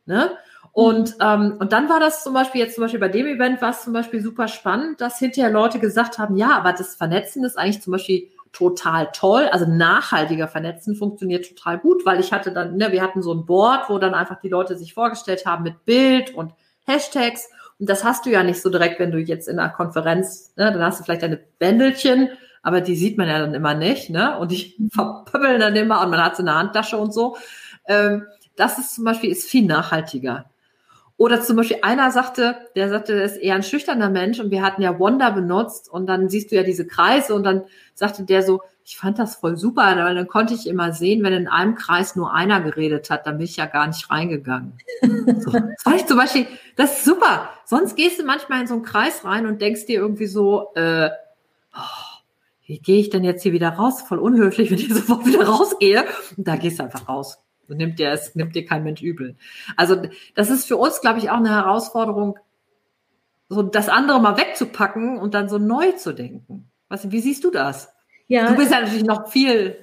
Ne? Und, ähm, und dann war das zum Beispiel jetzt zum Beispiel bei dem Event war es zum Beispiel super spannend, dass hinterher Leute gesagt haben, ja, aber das Vernetzen ist eigentlich zum Beispiel total toll. Also nachhaltiger Vernetzen funktioniert total gut, weil ich hatte dann, ne, wir hatten so ein Board, wo dann einfach die Leute sich vorgestellt haben mit Bild und Hashtags. Und das hast du ja nicht so direkt, wenn du jetzt in einer Konferenz, ne, dann hast du vielleicht deine Bändelchen, aber die sieht man ja dann immer nicht, ne? Und die verpöppeln dann immer und man hat sie in der Handtasche und so. Ähm, das ist zum Beispiel ist viel nachhaltiger. Oder zum Beispiel einer sagte, der sagte, der ist eher ein schüchterner Mensch und wir hatten ja Wonder benutzt und dann siehst du ja diese Kreise und dann sagte der so, ich fand das voll super, weil dann konnte ich immer sehen, wenn in einem Kreis nur einer geredet hat, dann bin ich ja gar nicht reingegangen. so. Das fand ich zum Beispiel, das ist super. Sonst gehst du manchmal in so einen Kreis rein und denkst dir irgendwie so, äh, oh, wie gehe ich denn jetzt hier wieder raus? Voll unhöflich, wenn ich (laughs) sofort wieder rausgehe. Und da gehst du einfach raus. Nimmt dir es, nimmt dir kein Mensch übel. Also das ist für uns, glaube ich, auch eine Herausforderung, so das andere mal wegzupacken und dann so neu zu denken. Was, wie siehst du das? Ja. Du bist ja natürlich noch viel,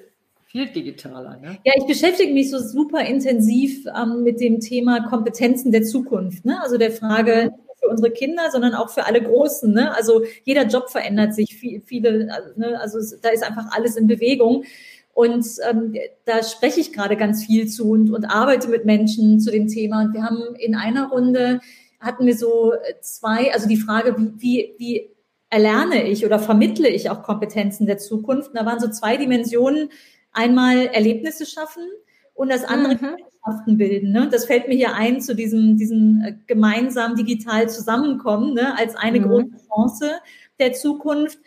viel digitaler. Ne? Ja, ich beschäftige mich so super intensiv ähm, mit dem Thema Kompetenzen der Zukunft. Ne? Also der Frage mhm. für unsere Kinder, sondern auch für alle Großen. Ne? Also jeder Job verändert sich, viel, viele, ne? also da ist einfach alles in Bewegung. Und ähm, da spreche ich gerade ganz viel zu und, und arbeite mit Menschen zu dem Thema. Und wir haben in einer Runde hatten wir so zwei, also die Frage, wie, wie, wie erlerne ich oder vermittle ich auch Kompetenzen der Zukunft? Und da waren so zwei Dimensionen. Einmal Erlebnisse schaffen und das andere mhm. Gesellschaften bilden. Ne? Das fällt mir hier ein zu diesem, diesem äh, gemeinsam digital Zusammenkommen ne? als eine mhm. große Chance der Zukunft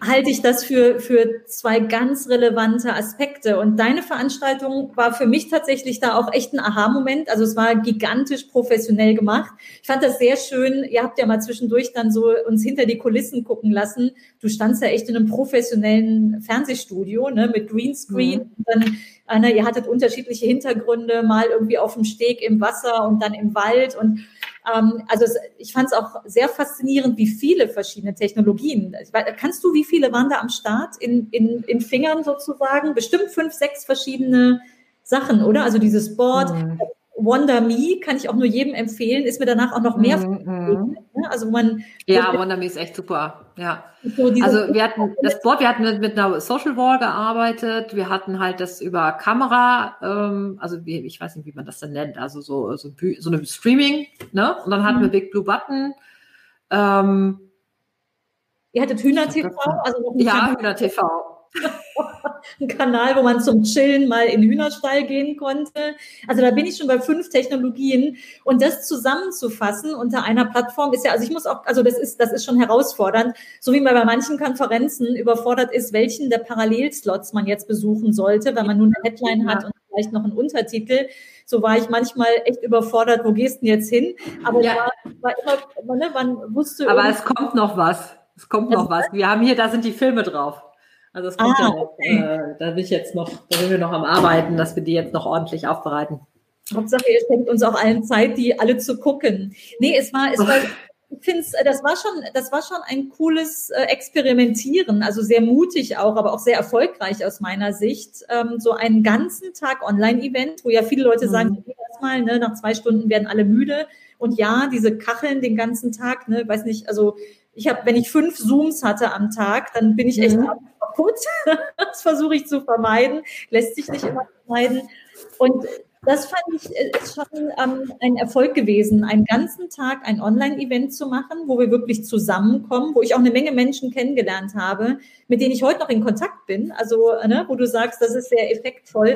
halte ich das für, für zwei ganz relevante Aspekte. Und deine Veranstaltung war für mich tatsächlich da auch echt ein Aha-Moment. Also es war gigantisch professionell gemacht. Ich fand das sehr schön. Ihr habt ja mal zwischendurch dann so uns hinter die Kulissen gucken lassen. Du standst ja echt in einem professionellen Fernsehstudio ne, mit Greenscreen. Mhm. dann, Anna, ihr hattet unterschiedliche Hintergründe, mal irgendwie auf dem Steg im Wasser und dann im Wald. Und ähm, also es, ich fand es auch sehr faszinierend, wie viele verschiedene Technologien. Kannst du, wie viele waren da am Start in, in, in Fingern sozusagen? Bestimmt fünf, sechs verschiedene Sachen, oder? Also dieses Board, mhm. Wonder Me kann ich auch nur jedem empfehlen, ist mir danach auch noch mehr. Mhm. Ne? Also man. Ja, Wonder Me ist echt super. Ja. So also wir hatten das Board, wir hatten mit, mit, einer Social Wall gearbeitet, wir hatten halt das über Kamera, ähm, also wie, ich weiß nicht, wie man das dann nennt, also so, so, so eine Streaming, ne? Und dann hatten mhm. wir Big Blue Button. Ähm, Ihr hattet Hühner TV? Also ja, Hühner TV. (laughs) ein Kanal, wo man zum Chillen mal in den Hühnerstall gehen konnte. Also da bin ich schon bei fünf Technologien und das zusammenzufassen unter einer Plattform ist ja, also ich muss auch, also das ist, das ist schon herausfordernd, so wie man bei manchen Konferenzen überfordert ist, welchen der Parallelslots man jetzt besuchen sollte, weil man nur eine Headline hat und vielleicht noch einen Untertitel. So war ich manchmal echt überfordert, wo gehst du denn jetzt hin? Aber ja. war, war immer, ne, man wusste. Aber es kommt noch was. Es kommt noch was. Wir haben hier, da sind die Filme drauf. Also es kommt ah, ja noch, okay. äh, da bin ich jetzt noch, da sind wir noch am Arbeiten, dass wir die jetzt noch ordentlich aufbereiten. Hauptsache, ihr schenkt uns auch allen Zeit, die alle zu gucken. Nee, es war, es war, ich finde das war schon, das war schon ein cooles äh, Experimentieren, also sehr mutig auch, aber auch sehr erfolgreich aus meiner Sicht. Ähm, so einen ganzen Tag Online-Event, wo ja viele Leute mhm. sagen, erstmal, ne, nach zwei Stunden werden alle müde. Und ja, diese Kacheln den ganzen Tag, ne, weiß nicht, also ich habe, wenn ich fünf Zooms hatte am Tag, dann bin ich echt mhm. Kaputt. (laughs) das versuche ich zu vermeiden, lässt sich nicht immer vermeiden. Und das fand ich äh, ist schon ähm, ein Erfolg gewesen, einen ganzen Tag ein Online-Event zu machen, wo wir wirklich zusammenkommen, wo ich auch eine Menge Menschen kennengelernt habe, mit denen ich heute noch in Kontakt bin. Also, ne, wo du sagst, das ist sehr effektvoll.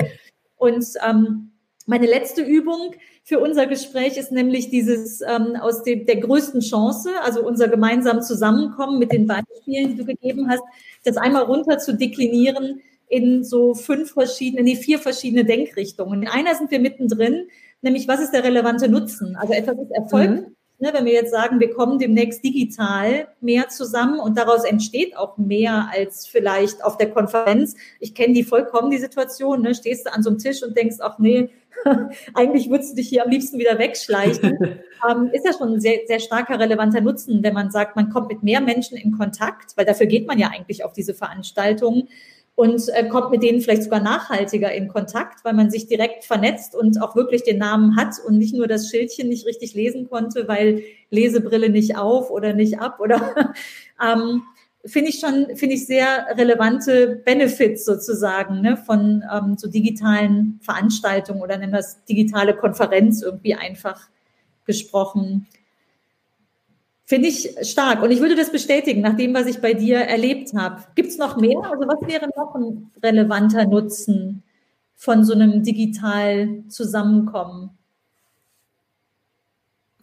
Und ähm, meine letzte Übung für unser Gespräch ist nämlich dieses ähm, aus dem, der größten Chance, also unser gemeinsam Zusammenkommen mit den Beispielen, die du gegeben hast, das einmal runter zu deklinieren in so fünf verschiedene, nee, vier verschiedene Denkrichtungen. In einer sind wir mittendrin, nämlich was ist der relevante Nutzen? Also etwas ist Erfolg. Mhm. Ne, wenn wir jetzt sagen, wir kommen demnächst digital mehr zusammen und daraus entsteht auch mehr als vielleicht auf der Konferenz. Ich kenne die vollkommen, die Situation. Ne? Stehst du an so einem Tisch und denkst, ach nee, (laughs) eigentlich würdest du dich hier am liebsten wieder wegschleichen. (laughs) ähm, ist ja schon ein sehr, sehr starker relevanter Nutzen, wenn man sagt, man kommt mit mehr Menschen in Kontakt, weil dafür geht man ja eigentlich auf diese Veranstaltungen und äh, kommt mit denen vielleicht sogar nachhaltiger in Kontakt, weil man sich direkt vernetzt und auch wirklich den Namen hat und nicht nur das Schildchen nicht richtig lesen konnte, weil Lesebrille nicht auf oder nicht ab oder (laughs) ähm, finde ich schon, finde ich sehr relevante Benefits sozusagen ne, von ähm, so digitalen Veranstaltungen oder nennen wir es digitale Konferenz irgendwie einfach gesprochen. Finde ich stark. Und ich würde das bestätigen, nach dem, was ich bei dir erlebt habe. Gibt es noch mehr? Also was wäre noch ein relevanter Nutzen von so einem digital Zusammenkommen?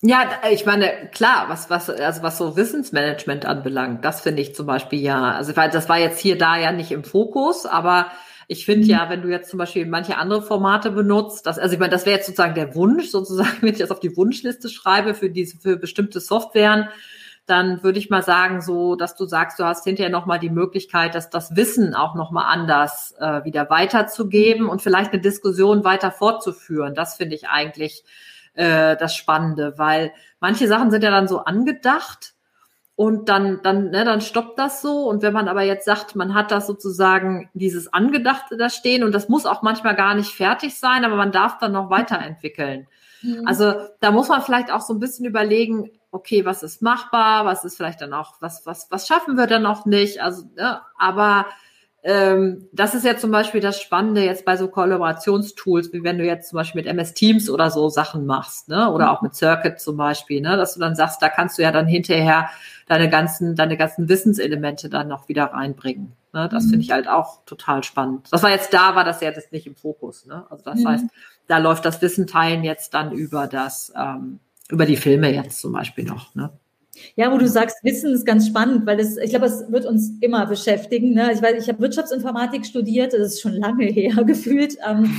Ja, ich meine, klar, was, was, also was so Wissensmanagement anbelangt, das finde ich zum Beispiel ja, also das war jetzt hier da ja nicht im Fokus, aber ich finde ja, wenn du jetzt zum Beispiel manche andere Formate benutzt, das, also ich meine, das wäre jetzt sozusagen der Wunsch, sozusagen, (laughs) wenn ich das auf die Wunschliste schreibe für diese, für bestimmte Softwaren, dann würde ich mal sagen, so, dass du sagst, du hast hinterher nochmal die Möglichkeit, dass das Wissen auch nochmal anders äh, wieder weiterzugeben und vielleicht eine Diskussion weiter fortzuführen. Das finde ich eigentlich äh, das Spannende, weil manche Sachen sind ja dann so angedacht und dann, dann, ne, dann stoppt das so. Und wenn man aber jetzt sagt, man hat das sozusagen dieses Angedachte da stehen und das muss auch manchmal gar nicht fertig sein, aber man darf dann noch weiterentwickeln. Mhm. Also da muss man vielleicht auch so ein bisschen überlegen, okay, was ist machbar, was ist vielleicht dann auch, was, was, was schaffen wir dann noch nicht? Also, ne, aber ähm, das ist ja zum Beispiel das Spannende jetzt bei so Kollaborationstools, wie wenn du jetzt zum Beispiel mit MS Teams oder so Sachen machst, ne? Oder auch mit Circuit zum Beispiel, ne? Dass du dann sagst, da kannst du ja dann hinterher deine ganzen, deine ganzen Wissenselemente dann noch wieder reinbringen. Ne? Das mhm. finde ich halt auch total spannend. Das war jetzt da, war das ja jetzt nicht im Fokus, ne? Also das mhm. heißt, da läuft das Wissen teilen jetzt dann über das, ähm, über die Filme jetzt zum Beispiel noch, ne? Ja, wo du sagst, Wissen ist ganz spannend, weil das, ich glaube, es wird uns immer beschäftigen. Ne? Ich weiß, ich habe Wirtschaftsinformatik studiert, das ist schon lange (laughs) her gefühlt. Ähm,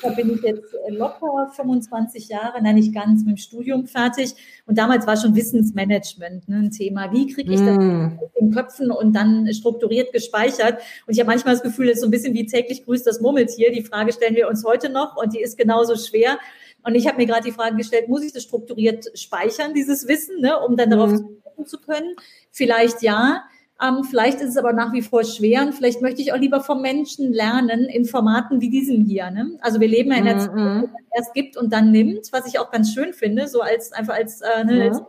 da bin ich jetzt locker 25 Jahre, nein, nicht ganz, mit dem Studium fertig. Und damals war schon Wissensmanagement ne, ein Thema. Wie kriege ich das mm. in Köpfen und dann strukturiert gespeichert? Und ich habe manchmal das Gefühl, es ist so ein bisschen wie täglich grüßt das Murmeltier. Die Frage stellen wir uns heute noch und die ist genauso schwer. Und ich habe mir gerade die Frage gestellt, muss ich das strukturiert speichern, dieses Wissen, ne, um dann darauf mhm. zu können? Vielleicht ja. Ähm, vielleicht ist es aber nach wie vor schwer und vielleicht möchte ich auch lieber vom Menschen lernen in Formaten wie diesem hier. Ne? Also wir leben ja in der Zeit, wo man erst gibt und dann nimmt, was ich auch ganz schön finde, so als einfach als, äh, ne, als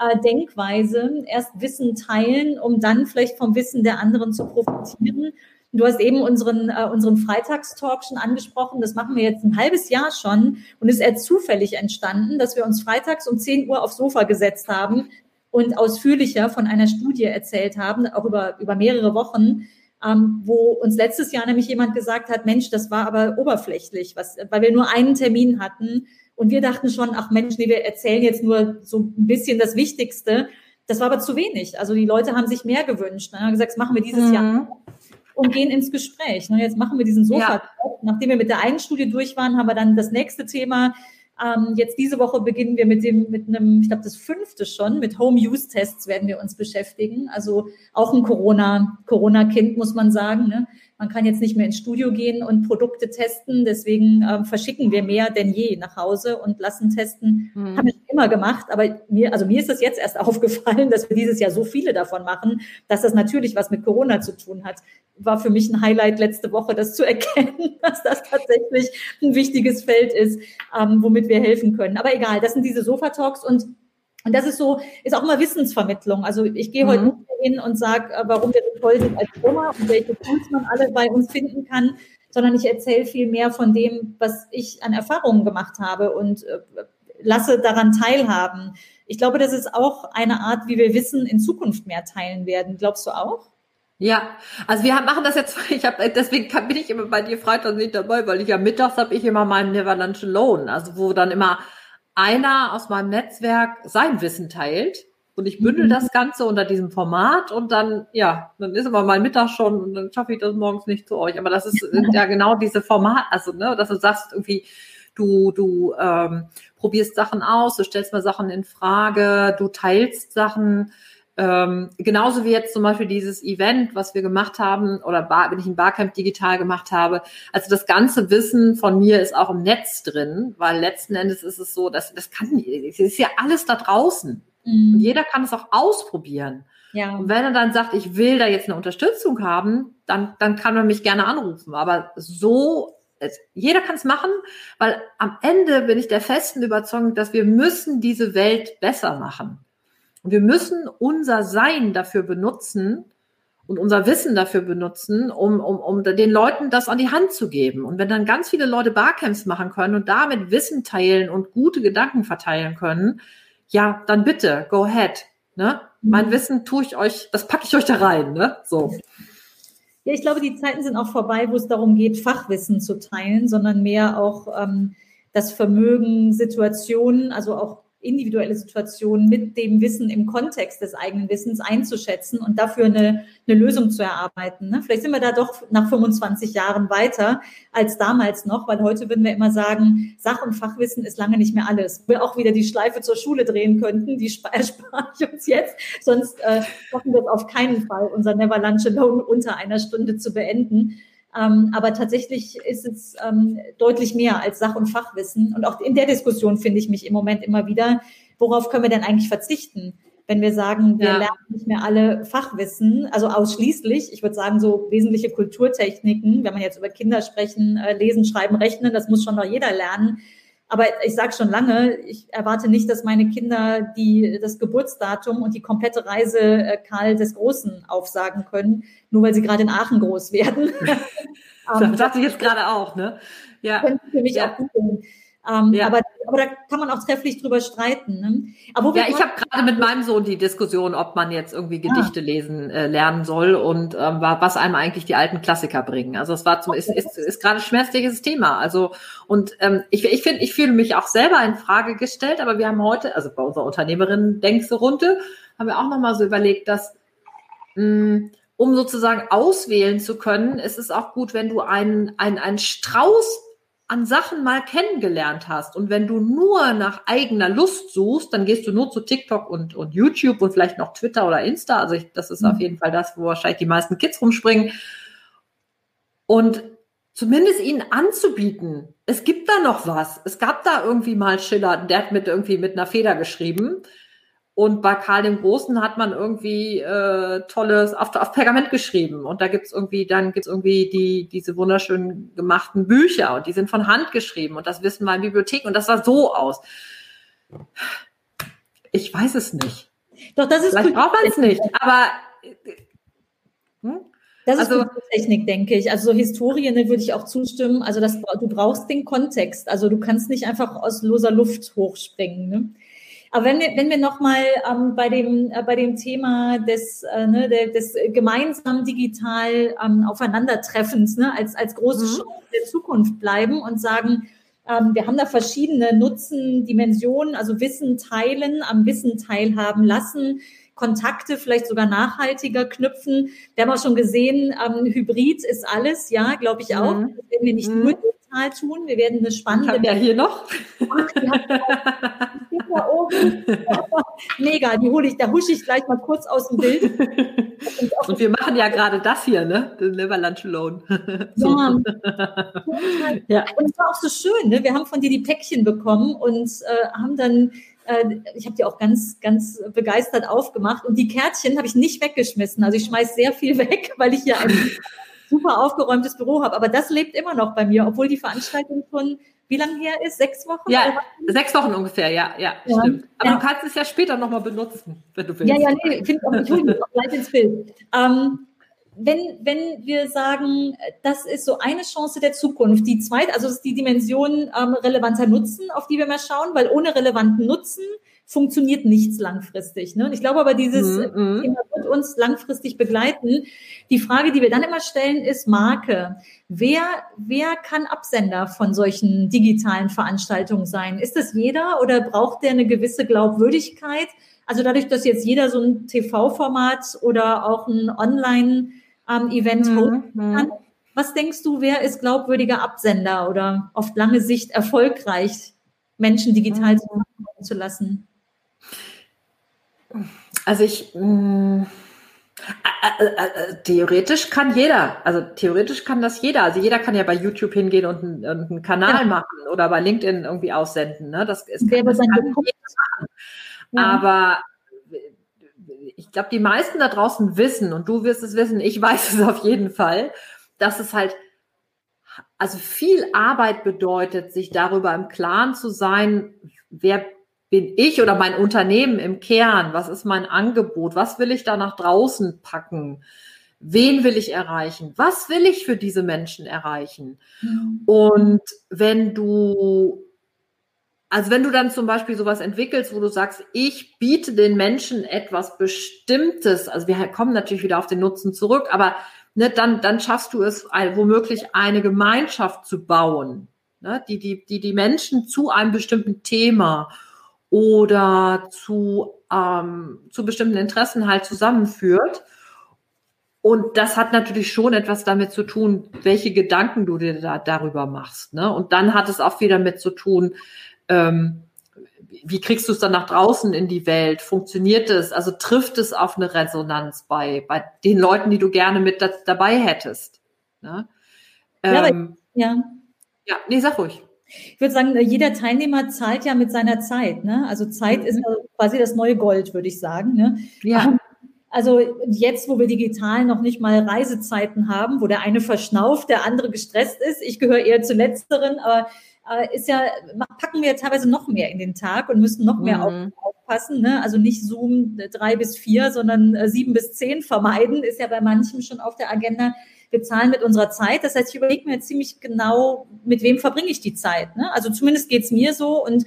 äh, Denkweise. Erst Wissen teilen, um dann vielleicht vom Wissen der anderen zu profitieren Du hast eben unseren, äh, unseren Freitagstalk schon angesprochen. Das machen wir jetzt ein halbes Jahr schon und ist eher zufällig entstanden, dass wir uns freitags um 10 Uhr aufs Sofa gesetzt haben und ausführlicher von einer Studie erzählt haben, auch über, über mehrere Wochen, ähm, wo uns letztes Jahr nämlich jemand gesagt hat, Mensch, das war aber oberflächlich, was, weil wir nur einen Termin hatten und wir dachten schon, ach Mensch, nee, wir erzählen jetzt nur so ein bisschen das Wichtigste. Das war aber zu wenig. Also die Leute haben sich mehr gewünscht. Ne? Haben gesagt, das machen wir dieses mhm. Jahr und gehen ins Gespräch. Ne? Jetzt machen wir diesen Sofa. Ja. Nachdem wir mit der einen Studie durch waren, haben wir dann das nächste Thema ähm, jetzt diese Woche beginnen wir mit dem, mit einem, ich glaube, das fünfte schon, mit Home-Use-Tests werden wir uns beschäftigen. Also auch ein Corona, Corona-Kind, muss man sagen. Ne? Man kann jetzt nicht mehr ins Studio gehen und Produkte testen. Deswegen ähm, verschicken wir mehr denn je nach Hause und lassen testen. Mhm. Haben wir immer gemacht. Aber mir, also mir ist das jetzt erst (laughs) aufgefallen, dass wir dieses Jahr so viele davon machen, dass das natürlich was mit Corona zu tun hat. War für mich ein Highlight letzte Woche, das zu (laughs) erkennen, dass das tatsächlich ein wichtiges Feld ist, ähm, womit wir helfen können. Aber egal, das sind diese Sofa-Talks und und das ist so, ist auch immer Wissensvermittlung. Also ich gehe heute mhm. hin und sage, äh, warum wir so toll sind als Firma und welche Tools man alle bei uns finden kann, sondern ich erzähle viel mehr von dem, was ich an Erfahrungen gemacht habe und äh, lasse daran teilhaben. Ich glaube, das ist auch eine Art, wie wir Wissen in Zukunft mehr teilen werden. Glaubst du auch? Ja, also wir machen das jetzt, (laughs) ich habe deswegen bin ich immer bei dir Freitag nicht dabei, weil ich ja mittags habe ich immer meinen Neverlandschen Lohn, also wo dann immer einer aus meinem Netzwerk sein Wissen teilt und ich bündel mhm. das Ganze unter diesem Format und dann, ja, dann ist immer mein Mittag schon und dann schaffe ich das morgens nicht zu euch. Aber das ist ja genau diese Format, also, ne, dass du sagst irgendwie, du, du ähm, probierst Sachen aus, du stellst mal Sachen in Frage, du teilst Sachen, ähm, genauso wie jetzt zum Beispiel dieses Event, was wir gemacht haben, oder Bar, wenn ich ein Barcamp digital gemacht habe. Also das ganze Wissen von mir ist auch im Netz drin, weil letzten Endes ist es so, dass das kann, es ist ja alles da draußen. Mhm. Und jeder kann es auch ausprobieren. Ja. Und wenn er dann sagt, ich will da jetzt eine Unterstützung haben, dann, dann kann man mich gerne anrufen. Aber so, jeder kann es machen, weil am Ende bin ich der festen Überzeugung, dass wir müssen diese Welt besser machen. Und wir müssen unser Sein dafür benutzen und unser Wissen dafür benutzen, um, um, um den Leuten das an die Hand zu geben. Und wenn dann ganz viele Leute Barcamps machen können und damit Wissen teilen und gute Gedanken verteilen können, ja, dann bitte, go ahead. Ne? Mein mhm. Wissen tue ich euch, das packe ich euch da rein. Ne? So. Ja, ich glaube, die Zeiten sind auch vorbei, wo es darum geht, Fachwissen zu teilen, sondern mehr auch ähm, das Vermögen, Situationen, also auch individuelle Situationen mit dem Wissen im Kontext des eigenen Wissens einzuschätzen und dafür eine, eine Lösung zu erarbeiten. Ne? Vielleicht sind wir da doch nach 25 Jahren weiter als damals noch, weil heute würden wir immer sagen, Sach- und Fachwissen ist lange nicht mehr alles. Wir auch wieder die Schleife zur Schule drehen könnten, die (laughs) erspare ich uns jetzt, sonst äh, schaffen wir es auf keinen Fall, unser Never Lunch Alone unter einer Stunde zu beenden. Ähm, aber tatsächlich ist es ähm, deutlich mehr als Sach- und Fachwissen. Und auch in der Diskussion finde ich mich im Moment immer wieder, worauf können wir denn eigentlich verzichten? Wenn wir sagen, wir ja. lernen nicht mehr alle Fachwissen, also ausschließlich, ich würde sagen, so wesentliche Kulturtechniken, wenn man jetzt über Kinder sprechen, äh, lesen, schreiben, rechnen, das muss schon noch jeder lernen. Aber ich sage schon lange, ich erwarte nicht, dass meine Kinder die, das Geburtsdatum und die komplette Reise äh, Karl des Großen aufsagen können, nur weil sie gerade in Aachen groß werden. (laughs) das (laughs) dachte ich jetzt gerade auch, ne? Ja. Für mich ja. auch googeln. Ähm, ja. aber, aber da kann man auch trefflich drüber streiten. Ne? Aber ja, ich habe gerade mit meinem Sohn die Diskussion, ob man jetzt irgendwie Gedichte ah. lesen äh, lernen soll und ähm, was einem eigentlich die alten Klassiker bringen. Also es war zum, ist, ist, ist gerade schmerzliches Thema. Also und ähm, ich, ich finde, ich fühle mich auch selber in Frage gestellt, aber wir haben heute, also bei unserer Unternehmerinnen denkste Runde, haben wir auch nochmal so überlegt, dass mh, mm, um sozusagen auswählen zu können, ist es auch gut, wenn du einen, einen, einen Strauß an Sachen mal kennengelernt hast. Und wenn du nur nach eigener Lust suchst, dann gehst du nur zu TikTok und, und YouTube und vielleicht noch Twitter oder Insta. Also ich, das ist mhm. auf jeden Fall das, wo wahrscheinlich die meisten Kids rumspringen. Und zumindest ihnen anzubieten, es gibt da noch was. Es gab da irgendwie mal Schiller, der hat mit irgendwie mit einer Feder geschrieben. Und bei Karl dem Großen hat man irgendwie äh, tolles auf, auf Pergament geschrieben. Und da gibt's irgendwie, dann gibt's irgendwie die, diese wunderschön gemachten Bücher und die sind von Hand geschrieben und das wissen wir in Bibliotheken und das sah so aus. Ich weiß es nicht. Doch, das ist Vielleicht braucht man es nicht, aber hm? Das ist also, Technik, denke ich. Also so Historien würde ich auch zustimmen. Also das, du brauchst den Kontext. Also du kannst nicht einfach aus loser Luft hochspringen. Ne? Aber wenn wir, wenn wir nochmal ähm, bei, dem, äh, bei dem Thema des, äh, ne, des gemeinsam digital ähm, Aufeinandertreffens ne, als, als große mhm. Chance der Zukunft bleiben und sagen, ähm, wir haben da verschiedene Nutzendimensionen, also Wissen teilen, am Wissen teilhaben lassen, Kontakte vielleicht sogar nachhaltiger knüpfen. Wir haben auch schon gesehen, ähm, Hybrid ist alles, ja, glaube ich auch. Mhm. Werden wir nicht mhm. nur digital tun. Wir werden eine spannende. Ich ja hier noch. da (laughs) oben. Mega, die hole ich, da husche ich gleich mal kurz aus dem Bild. (laughs) Und wir machen ja gerade das hier, ne? The Never Lunch Alone. (laughs) Ja. ja. Und es war auch so schön, ne? Wir haben von dir die Päckchen bekommen und äh, haben dann äh, ich habe die auch ganz, ganz begeistert aufgemacht und die Kärtchen habe ich nicht weggeschmissen. Also ich schmeiß sehr viel weg, weil ich hier ein super aufgeräumtes Büro habe. Aber das lebt immer noch bei mir, obwohl die Veranstaltung schon wie lange her ist? Sechs Wochen? Ja, sechs Wochen ungefähr, ja, ja, ja. stimmt. Aber ja. du kannst es ja später nochmal benutzen, wenn du willst. Ja, ja, nee, ich finde auch, ich hole auch gleich ins Bild. Ähm, wenn, wenn wir sagen, das ist so eine Chance der Zukunft, die zweite, also ist die Dimension ähm, relevanter Nutzen, auf die wir mal schauen, weil ohne relevanten Nutzen funktioniert nichts langfristig. Ne? Und ich glaube aber, dieses mhm. Thema wird uns langfristig begleiten. Die Frage, die wir dann immer stellen, ist Marke. Wer, wer kann Absender von solchen digitalen Veranstaltungen sein? Ist das jeder oder braucht der eine gewisse Glaubwürdigkeit? Also dadurch, dass jetzt jeder so ein TV-Format oder auch ein Online-Event ähm, hosten mhm. kann, was denkst du, wer ist glaubwürdiger Absender oder auf lange Sicht erfolgreich, Menschen digital mhm. zu lassen? Also ich mh, äh, äh, äh, theoretisch kann jeder, also theoretisch kann das jeder. Also jeder kann ja bei YouTube hingehen und einen, und einen Kanal ja. machen oder bei LinkedIn irgendwie aussenden. Ne? Das, ist, kann, das kann. Ja. Aber ich glaube, die meisten da draußen wissen, und du wirst es wissen, ich weiß es auf jeden Fall, dass es halt also viel Arbeit bedeutet, sich darüber im Klaren zu sein, wer bin ich oder mein Unternehmen im Kern? Was ist mein Angebot? Was will ich da nach draußen packen? Wen will ich erreichen? Was will ich für diese Menschen erreichen? Mhm. Und wenn du, also wenn du dann zum Beispiel sowas entwickelst, wo du sagst, ich biete den Menschen etwas Bestimmtes, also wir kommen natürlich wieder auf den Nutzen zurück, aber ne, dann, dann schaffst du es, womöglich eine Gemeinschaft zu bauen, ne, die, die, die die Menschen zu einem bestimmten Thema oder zu, ähm, zu bestimmten Interessen halt zusammenführt. Und das hat natürlich schon etwas damit zu tun, welche Gedanken du dir da darüber machst. Ne? Und dann hat es auch viel damit zu tun, ähm, wie kriegst du es dann nach draußen in die Welt? Funktioniert es? Also trifft es auf eine Resonanz bei, bei den Leuten, die du gerne mit da, dabei hättest? Ne? Ähm, ja, ja. Ja, nee, sag ruhig. Ich würde sagen, jeder Teilnehmer zahlt ja mit seiner Zeit. Ne? Also Zeit ist quasi das neue Gold, würde ich sagen. Ne? Ja. Ähm, also jetzt, wo wir digital noch nicht mal Reisezeiten haben, wo der eine verschnauft, der andere gestresst ist, ich gehöre eher zu letzteren, aber äh, ist ja, packen wir teilweise noch mehr in den Tag und müssen noch mehr mhm. aufpassen. Ne? Also nicht Zoom drei bis vier, sondern äh, sieben bis zehn vermeiden, ist ja bei manchen schon auf der Agenda wir zahlen mit unserer Zeit. Das heißt, ich überlege mir ziemlich genau, mit wem verbringe ich die Zeit. Ne? Also zumindest geht's mir so und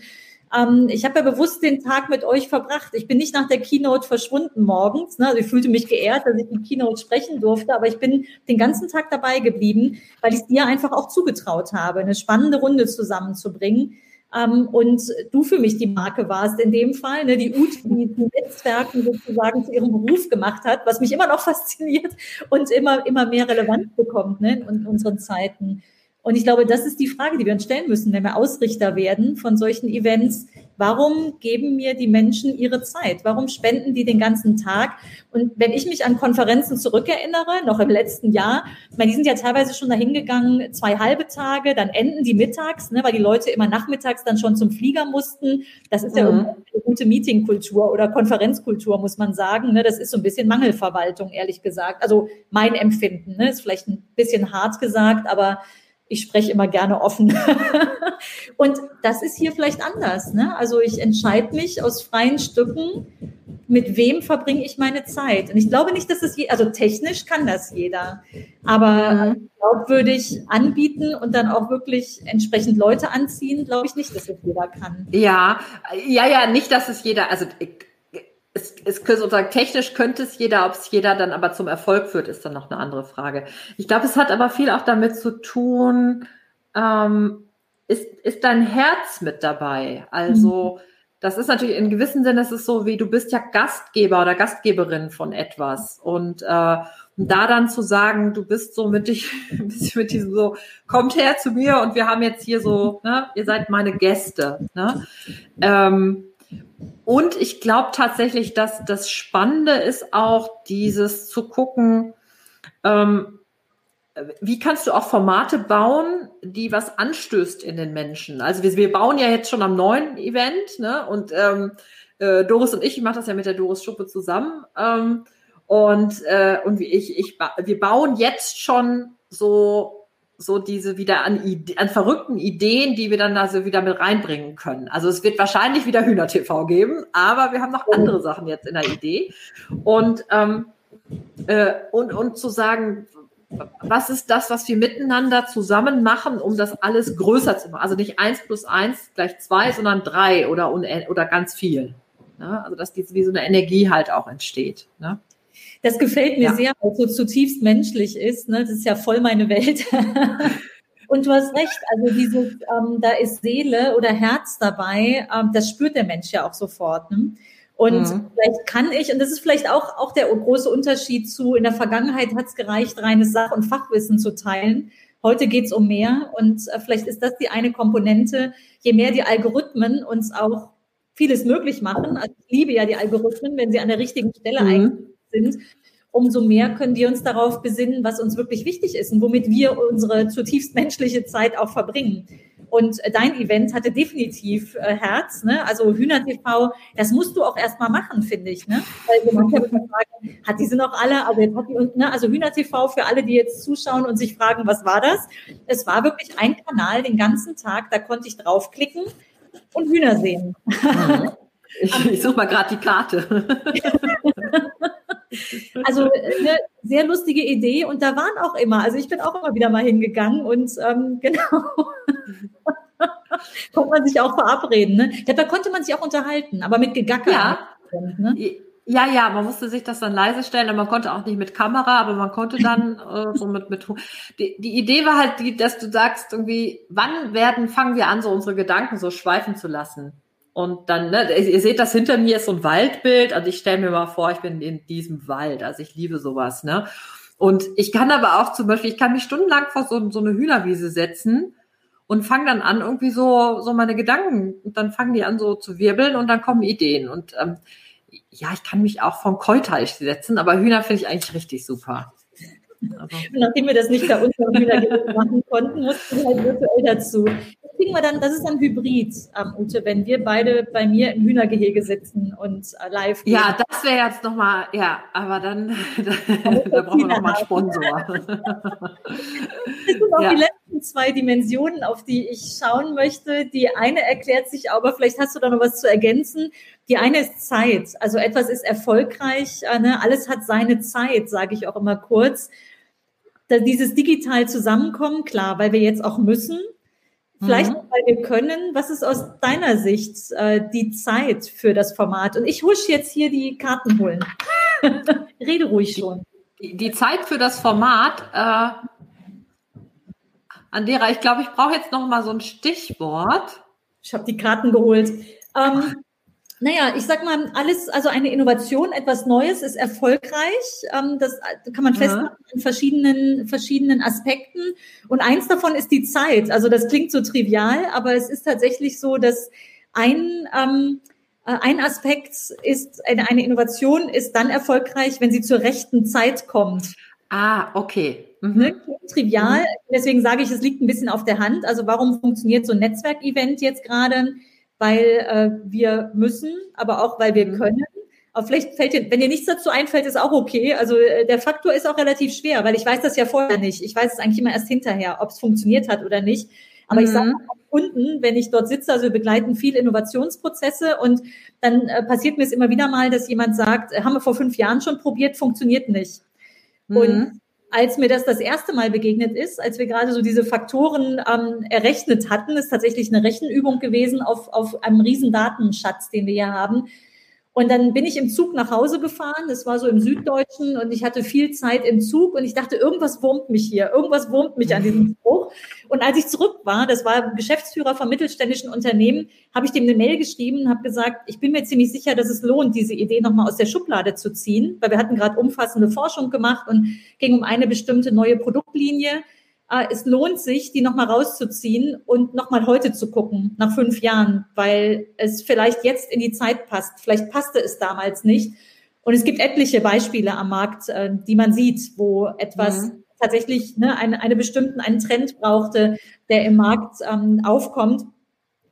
ähm, ich habe ja bewusst den Tag mit euch verbracht. Ich bin nicht nach der Keynote verschwunden morgens. Ne? Also ich fühlte mich geehrt, dass ich die Keynote sprechen durfte, aber ich bin den ganzen Tag dabei geblieben, weil ich es dir einfach auch zugetraut habe, eine spannende Runde zusammenzubringen. Ähm, und du für mich die Marke warst in dem Fall, ne, die Ut, die, die Netzwerken sozusagen zu ihrem Beruf gemacht hat, was mich immer noch (laughs) fasziniert und immer, immer mehr Relevanz bekommt ne, in unseren Zeiten. Und ich glaube, das ist die Frage, die wir uns stellen müssen, wenn wir Ausrichter werden von solchen Events. Warum geben mir die Menschen ihre Zeit? Warum spenden die den ganzen Tag? Und wenn ich mich an Konferenzen zurückerinnere, noch im letzten Jahr, ich meine, die sind ja teilweise schon dahin gegangen, zwei halbe Tage, dann enden die mittags, ne, weil die Leute immer nachmittags dann schon zum Flieger mussten. Das ist ja mhm. eine gute Meetingkultur oder Konferenzkultur, muss man sagen. Ne? Das ist so ein bisschen Mangelverwaltung, ehrlich gesagt. Also mein Empfinden, ne? ist vielleicht ein bisschen hart gesagt, aber ich spreche immer gerne offen. (laughs) und das ist hier vielleicht anders. Ne? Also ich entscheide mich aus freien Stücken, mit wem verbringe ich meine Zeit? Und ich glaube nicht, dass es, je, also technisch kann das jeder, aber mhm. glaubwürdig anbieten und dann auch wirklich entsprechend Leute anziehen, glaube ich nicht, dass es jeder kann. Ja, ja, ja, nicht, dass es jeder, also es, es sozusagen technisch könnte es jeder, ob es jeder dann aber zum Erfolg führt, ist dann noch eine andere Frage. Ich glaube, es hat aber viel auch damit zu tun, ähm, ist, ist dein Herz mit dabei? Also, mhm. das ist natürlich in gewissem Sinne, es ist so wie, du bist ja Gastgeber oder Gastgeberin von etwas. Und, äh, und da dann zu sagen, du bist so mit dich, (laughs) ein bisschen mit diesem so, kommt her zu mir und wir haben jetzt hier so, ne, ihr seid meine Gäste. Ne? Ähm, und ich glaube tatsächlich, dass das Spannende ist auch dieses zu gucken, ähm, wie kannst du auch Formate bauen, die was anstößt in den Menschen? Also wir, wir bauen ja jetzt schon am neuen Event, ne? Und ähm, äh, Doris und ich, ich mache das ja mit der Doris Schuppe zusammen. Ähm, und äh, und ich, ich, wir bauen jetzt schon so so diese wieder an, an verrückten Ideen, die wir dann also wieder mit reinbringen können. Also es wird wahrscheinlich wieder Hühner-TV geben, aber wir haben noch andere Sachen jetzt in der Idee. Und, ähm, äh, und, und zu sagen, was ist das, was wir miteinander zusammen machen, um das alles größer zu machen? Also nicht eins plus eins gleich zwei, sondern drei oder, oder ganz viel. Ne? Also dass diese, wie so eine Energie halt auch entsteht. Ne? Das gefällt mir ja. sehr, weil es so zutiefst menschlich ist. Ne? Das ist ja voll meine Welt. (laughs) Und du hast recht, also dieses, ähm, da ist Seele oder Herz dabei, ähm, das spürt der Mensch ja auch sofort. Ne? Und mhm. vielleicht kann ich, und das ist vielleicht auch, auch der große Unterschied zu, in der Vergangenheit hat es gereicht, reines Sach- und Fachwissen zu teilen. Heute geht es um mehr und äh, vielleicht ist das die eine Komponente, je mehr die Algorithmen uns auch vieles möglich machen. Also ich liebe ja die Algorithmen, wenn sie an der richtigen Stelle mhm. Sind, umso mehr können wir uns darauf besinnen, was uns wirklich wichtig ist und womit wir unsere zutiefst menschliche Zeit auch verbringen. Und dein Event hatte definitiv äh, Herz, ne? Also Hühner TV, das musst du auch erstmal machen, finde ich, ne? Weil manche fragen, hat diese noch alle, aber jetzt hat die, ne? Also Hühner TV für alle, die jetzt zuschauen und sich fragen, was war das? Es war wirklich ein Kanal den ganzen Tag, da konnte ich draufklicken und Hühner sehen. Mhm. Ich, ich suche mal gerade die Karte. (laughs) Also eine sehr lustige Idee und da waren auch immer, also ich bin auch immer wieder mal hingegangen und ähm, (laughs) genau. konnte man sich auch verabreden. Ne? Da konnte man sich auch unterhalten, aber mit Gegacker. Ja. Ne? Ja, ja, man musste sich das dann leise stellen, aber man konnte auch nicht mit Kamera, aber man konnte dann (laughs) äh, so mit, mit die, die Idee war halt die, dass du sagst irgendwie, wann werden, fangen wir an, so unsere Gedanken so schweifen zu lassen? Und dann, ne, ihr seht das hinter mir ist so ein Waldbild. Also ich stelle mir mal vor, ich bin in diesem Wald. Also ich liebe sowas, ne? Und ich kann aber auch zum Beispiel, ich kann mich stundenlang vor so, so eine Hühnerwiese setzen und fange dann an, irgendwie so, so meine Gedanken, und dann fangen die an so zu wirbeln und dann kommen Ideen. Und ähm, ja, ich kann mich auch vom Keuteich setzen, aber Hühner finde ich eigentlich richtig super. Nachdem wir das nicht bei uns wieder (laughs) machen konnten, mussten wir halt virtuell dazu kriegen wir dann, das ist ein Hybrid, ähm, Ute, wenn wir beide bei mir im Hühnergehege sitzen und äh, live gehen. Ja, das wäre jetzt nochmal, ja, aber dann, (laughs) da brauchen wir nochmal Sponsor. (laughs) das sind auch ja. die letzten zwei Dimensionen, auf die ich schauen möchte. Die eine erklärt sich aber, vielleicht hast du da noch was zu ergänzen. Die eine ist Zeit. Also etwas ist erfolgreich, äh, ne? alles hat seine Zeit, sage ich auch immer kurz. Da dieses digital Zusammenkommen, klar, weil wir jetzt auch müssen, Vielleicht, mhm. weil wir können, was ist aus deiner Sicht äh, die Zeit für das Format? Und ich husch jetzt hier die Karten holen. (laughs) Rede ruhig schon. Die, die, Zeit für das Format, äh, Andera, ich glaube, ich brauche jetzt noch mal so ein Stichwort. Ich habe die Karten geholt. Ähm, naja, ich sag mal, alles, also eine Innovation, etwas Neues ist erfolgreich. Ähm, das kann man festmachen in verschiedenen, verschiedenen Aspekten. Und eins davon ist die Zeit. Also das klingt so trivial, aber es ist tatsächlich so, dass ein, ähm, äh, ein Aspekt ist, eine, eine Innovation ist dann erfolgreich, wenn sie zur rechten Zeit kommt. Ah, okay. Mhm. Ne, trivial. Mhm. Deswegen sage ich, es liegt ein bisschen auf der Hand. Also warum funktioniert so ein Netzwerkevent jetzt gerade? Weil äh, wir müssen, aber auch weil wir mhm. können. Aber vielleicht fällt dir, wenn dir nichts dazu einfällt, ist auch okay. Also äh, der Faktor ist auch relativ schwer, weil ich weiß das ja vorher nicht. Ich weiß es eigentlich immer erst hinterher, ob es funktioniert hat oder nicht. Aber mhm. ich sage Kunden, wenn ich dort sitze, also wir begleiten viel Innovationsprozesse und dann äh, passiert mir es immer wieder mal, dass jemand sagt, äh, haben wir vor fünf Jahren schon probiert, funktioniert nicht. Mhm. Und als mir das das erste Mal begegnet ist, als wir gerade so diese Faktoren ähm, errechnet hatten, ist tatsächlich eine Rechenübung gewesen auf, auf einem riesen Datenschatz, den wir hier haben, und dann bin ich im Zug nach Hause gefahren. Das war so im Süddeutschen und ich hatte viel Zeit im Zug und ich dachte, irgendwas wurmt mich hier. Irgendwas wurmt mich an diesem Spruch. Und als ich zurück war, das war Geschäftsführer von mittelständischen Unternehmen, habe ich dem eine Mail geschrieben und habe gesagt, ich bin mir ziemlich sicher, dass es lohnt, diese Idee nochmal aus der Schublade zu ziehen, weil wir hatten gerade umfassende Forschung gemacht und ging um eine bestimmte neue Produktlinie es lohnt sich, die nochmal rauszuziehen und nochmal heute zu gucken, nach fünf Jahren, weil es vielleicht jetzt in die Zeit passt. Vielleicht passte es damals nicht. Und es gibt etliche Beispiele am Markt, äh, die man sieht, wo etwas mhm. tatsächlich ne, eine, eine bestimmten, einen Trend brauchte, der im Markt ähm, aufkommt.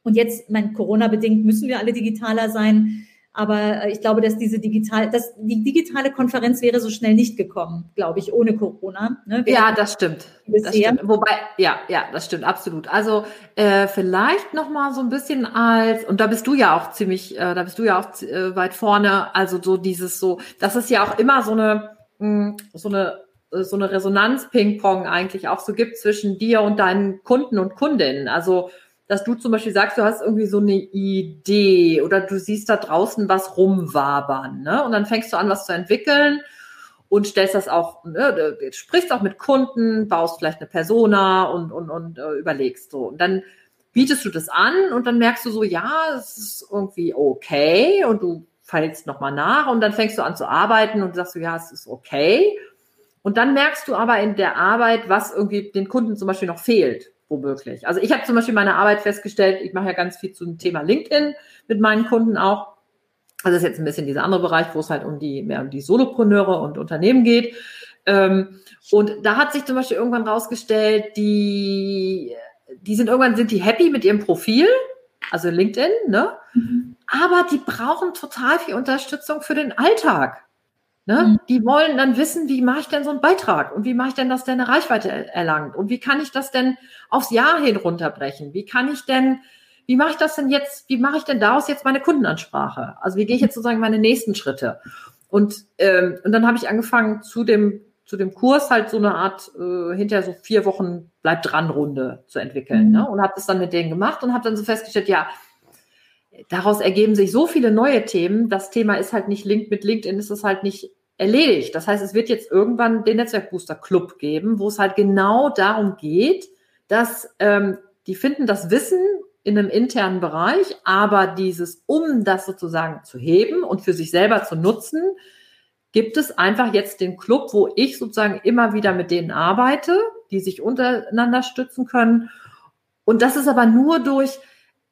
Und jetzt, mein Corona-bedingt, müssen wir alle digitaler sein. Aber äh, ich glaube, dass diese digital, dass die digitale Konferenz wäre so schnell nicht gekommen, glaube ich, ohne Corona. Ne? Ja, das stimmt. das stimmt. Wobei, ja, ja, das stimmt absolut. Also äh, vielleicht noch mal so ein bisschen als und da bist du ja auch ziemlich, äh, da bist du ja auch äh, weit vorne. Also so dieses so, das ist ja auch immer so eine mh, hm, so eine äh, so eine Resonanz-Ping-Pong eigentlich auch so gibt zwischen dir und deinen Kunden und Kundinnen. Also dass du zum Beispiel sagst, du hast irgendwie so eine Idee oder du siehst da draußen was rumwabern, ne? Und dann fängst du an, was zu entwickeln und stellst das auch, ne, du sprichst auch mit Kunden, baust vielleicht eine Persona und, und, und äh, überlegst so. Und dann bietest du das an und dann merkst du so, ja, es ist irgendwie okay und du fällst nochmal nach und dann fängst du an zu arbeiten und sagst du, ja, es ist okay. Und dann merkst du aber in der Arbeit, was irgendwie den Kunden zum Beispiel noch fehlt womöglich. Also ich habe zum Beispiel meine Arbeit festgestellt, ich mache ja ganz viel zum Thema LinkedIn mit meinen Kunden auch. Also das ist jetzt ein bisschen dieser andere Bereich, wo es halt um die, mehr um die Solopreneure und Unternehmen geht. Ähm, und da hat sich zum Beispiel irgendwann rausgestellt, die, die sind irgendwann sind die happy mit ihrem Profil, also LinkedIn, ne? Mhm. Aber die brauchen total viel Unterstützung für den Alltag. Ne? Mhm. Die wollen dann wissen, wie mache ich denn so einen Beitrag und wie mache ich denn, dass der eine Reichweite erlangt und wie kann ich das denn aufs Jahr hin runterbrechen? Wie kann ich denn, wie mache ich das denn jetzt, wie mache ich denn daraus jetzt meine Kundenansprache? Also wie gehe ich jetzt sozusagen meine nächsten Schritte? Und, ähm, und dann habe ich angefangen zu dem, zu dem Kurs halt so eine Art, äh, hinterher so vier Wochen bleib dran Runde zu entwickeln. Mhm. Ne? Und habe das dann mit denen gemacht und habe dann so festgestellt, ja, daraus ergeben sich so viele neue Themen. Das Thema ist halt nicht Link mit LinkedIn, ist es halt nicht erledigt. Das heißt, es wird jetzt irgendwann den Netzwerkbooster Club geben, wo es halt genau darum geht, dass ähm, die finden das Wissen in einem internen Bereich, aber dieses, um das sozusagen zu heben und für sich selber zu nutzen, gibt es einfach jetzt den Club, wo ich sozusagen immer wieder mit denen arbeite, die sich untereinander stützen können. Und das ist aber nur durch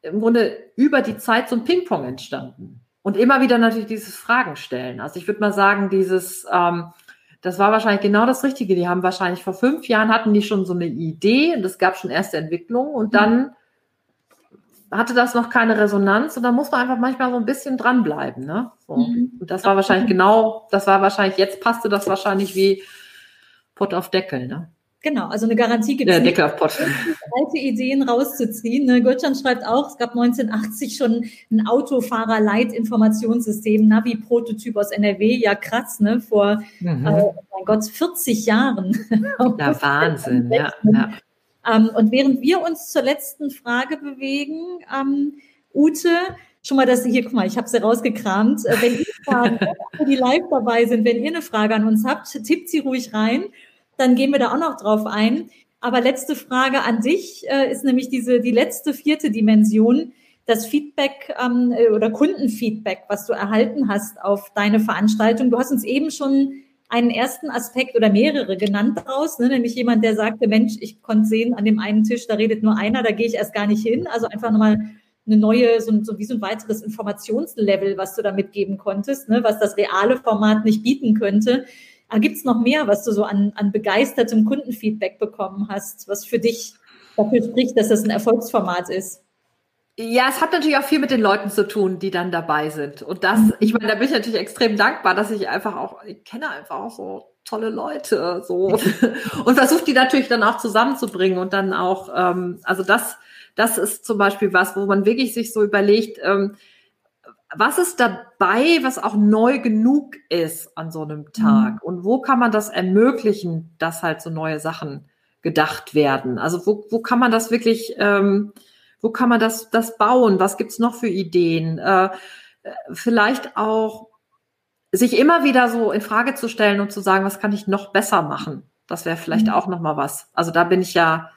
im Grunde über die Zeit so ein Ping-Pong entstanden. Und immer wieder natürlich dieses Fragen stellen. Also ich würde mal sagen, dieses, ähm, das war wahrscheinlich genau das Richtige. Die haben wahrscheinlich vor fünf Jahren hatten die schon so eine Idee und es gab schon erste Entwicklungen und dann hatte das noch keine Resonanz und da muss man einfach manchmal so ein bisschen dranbleiben. Ne? So. Mhm. Und das war wahrscheinlich genau, das war wahrscheinlich, jetzt passte das wahrscheinlich wie Pott auf Deckel. Ne? Genau, also eine Garantie gibt es nicht, alte Ideen rauszuziehen. Ne? Gottschalk schreibt auch, es gab 1980 schon ein Autofahrer-Leit-Informationssystem, Navi-Prototyp aus NRW. Ja, krass, ne? Vor, mhm. äh, mein Gott, 40 Jahren. (laughs) Ja, Wahnsinn, ja. ja. Ähm, und während wir uns zur letzten Frage bewegen, ähm, Ute, schon mal, dass Sie hier, guck mal, ich habe sie rausgekramt. Äh, wenn ihr Fragen, (laughs) die live dabei sind, wenn ihr eine Frage an uns habt, tippt sie ruhig rein dann gehen wir da auch noch drauf ein. Aber letzte Frage an dich äh, ist nämlich diese die letzte vierte Dimension, das Feedback ähm, äh, oder Kundenfeedback, was du erhalten hast auf deine Veranstaltung. Du hast uns eben schon einen ersten Aspekt oder mehrere genannt daraus, ne? nämlich jemand, der sagte, Mensch, ich konnte sehen, an dem einen Tisch, da redet nur einer, da gehe ich erst gar nicht hin. Also einfach nochmal eine neue, so, so wie so ein weiteres Informationslevel, was du da mitgeben konntest, ne? was das reale Format nicht bieten könnte. Aber gibt es noch mehr, was du so an, an begeistertem Kundenfeedback bekommen hast, was für dich dafür spricht, dass das ein Erfolgsformat ist? Ja, es hat natürlich auch viel mit den Leuten zu tun, die dann dabei sind. Und das, mhm. ich meine, da bin ich natürlich extrem dankbar, dass ich einfach auch, ich kenne einfach auch so tolle Leute so (laughs) und versucht die natürlich dann auch zusammenzubringen und dann auch, ähm, also das, das ist zum Beispiel was, wo man wirklich sich so überlegt, ähm, was ist dabei, was auch neu genug ist an so einem Tag? Mhm. Und wo kann man das ermöglichen, dass halt so neue Sachen gedacht werden? Also wo, wo kann man das wirklich, ähm, wo kann man das, das bauen? Was gibt's noch für Ideen? Äh, vielleicht auch sich immer wieder so in Frage zu stellen und zu sagen, was kann ich noch besser machen? Das wäre vielleicht mhm. auch noch mal was. Also da bin ich ja,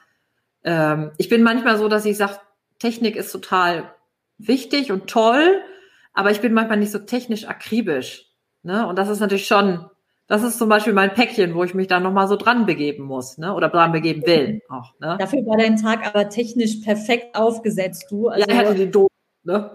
ähm, ich bin manchmal so, dass ich sage, Technik ist total wichtig und toll, aber ich bin manchmal nicht so technisch akribisch. Ne? Und das ist natürlich schon, das ist zum Beispiel mein Päckchen, wo ich mich dann nochmal so dran begeben muss, ne? Oder dran begeben will (laughs) auch. Ne? Dafür war dein Tag aber technisch perfekt aufgesetzt, du. Also, ja, hätte die doof, ne?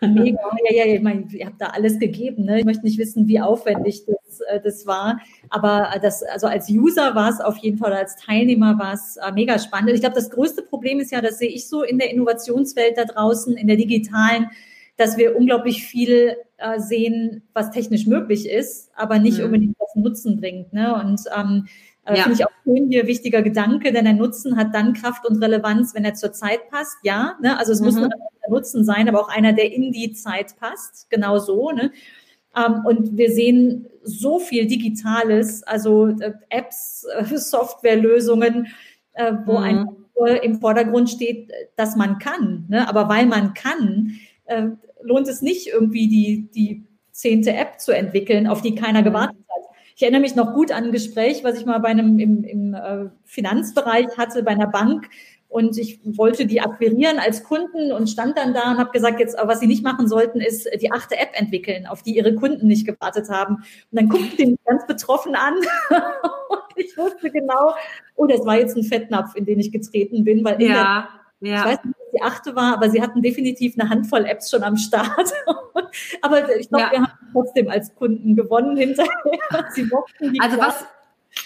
Mega, ja, ja, ich meine, ihr habt da alles gegeben. Ne? Ich möchte nicht wissen, wie aufwendig das, äh, das war. Aber das, also als User war es auf jeden Fall, als Teilnehmer war es äh, mega spannend. Ich glaube, das größte Problem ist ja, das sehe ich so in der Innovationswelt da draußen, in der digitalen, dass wir unglaublich viel äh, sehen, was technisch möglich ist, aber nicht mhm. unbedingt was Nutzen bringt. Ne? Und ähm, äh, ja. finde ich auch schön hier wichtiger Gedanke, denn der Nutzen hat dann Kraft und Relevanz, wenn er zur Zeit passt. Ja, ne? also es mhm. muss der Nutzen sein, aber auch einer, der in die Zeit passt. Genau so. Ne? Ähm, und wir sehen so viel Digitales, also äh, Apps, äh, (laughs) Softwarelösungen, äh, wo mhm. ein im Vordergrund steht, dass man kann. Ne? Aber weil man kann, äh, lohnt es nicht, irgendwie die, die zehnte App zu entwickeln, auf die keiner mhm. gewartet hat. Ich erinnere mich noch gut an ein Gespräch, was ich mal bei einem im, im äh, Finanzbereich hatte, bei einer Bank. Und ich wollte die akquirieren als Kunden und stand dann da und habe gesagt, jetzt, was sie nicht machen sollten, ist die achte App entwickeln, auf die ihre Kunden nicht gewartet haben. Und dann guckten die mich ganz betroffen an. (laughs) und ich wusste genau, oh, das war jetzt ein Fettnapf, in den ich getreten bin, weil ja. Ja. Ich weiß nicht, die achte war, aber sie hatten definitiv eine Handvoll Apps schon am Start. (laughs) aber ich glaube, ja. wir haben trotzdem als Kunden gewonnen hinterher. (laughs) Also was,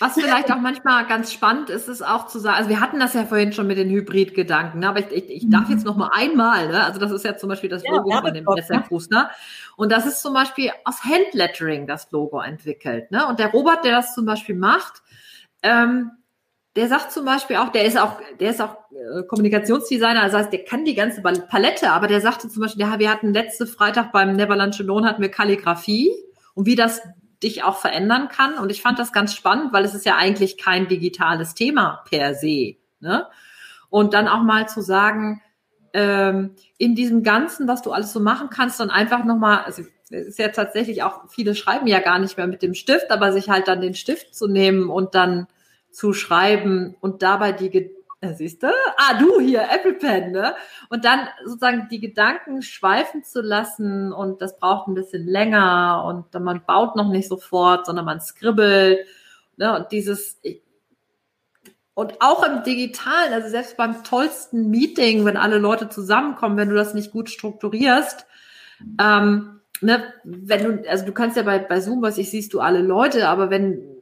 was vielleicht auch manchmal ganz spannend ist, ist auch zu sagen, also wir hatten das ja vorhin schon mit den Hybrid-Gedanken, ne? aber ich, ich, ich darf mhm. jetzt noch mal einmal, ne? also das ist ja zum Beispiel das Logo ja, von dem Netzwerkfuß, ne? und das ist zum Beispiel aus Handlettering das Logo entwickelt. Ne? Und der Robert, der das zum Beispiel macht, ähm, der sagt zum Beispiel auch, der ist auch, der ist auch äh, Kommunikationsdesigner, das heißt, der kann die ganze Palette, aber der sagte zum Beispiel, ja, wir hatten letzte Freitag beim Neverland Lohn hatten wir Kalligrafie und wie das dich auch verändern kann. Und ich fand das ganz spannend, weil es ist ja eigentlich kein digitales Thema per se. Ne? Und dann auch mal zu sagen, ähm, in diesem Ganzen, was du alles so machen kannst, dann einfach nochmal, also es ist ja tatsächlich auch, viele schreiben ja gar nicht mehr mit dem Stift, aber sich halt dann den Stift zu nehmen und dann zu schreiben und dabei die, äh, siehst du? Ah, du hier, Apple Pen, ne? Und dann sozusagen die Gedanken schweifen zu lassen und das braucht ein bisschen länger und dann man baut noch nicht sofort, sondern man skribbelt, ne? Und dieses, und auch im Digitalen, also selbst beim tollsten Meeting, wenn alle Leute zusammenkommen, wenn du das nicht gut strukturierst, ähm, ne, wenn du, also du kannst ja bei, bei Zoom, was ich siehst du alle Leute, aber wenn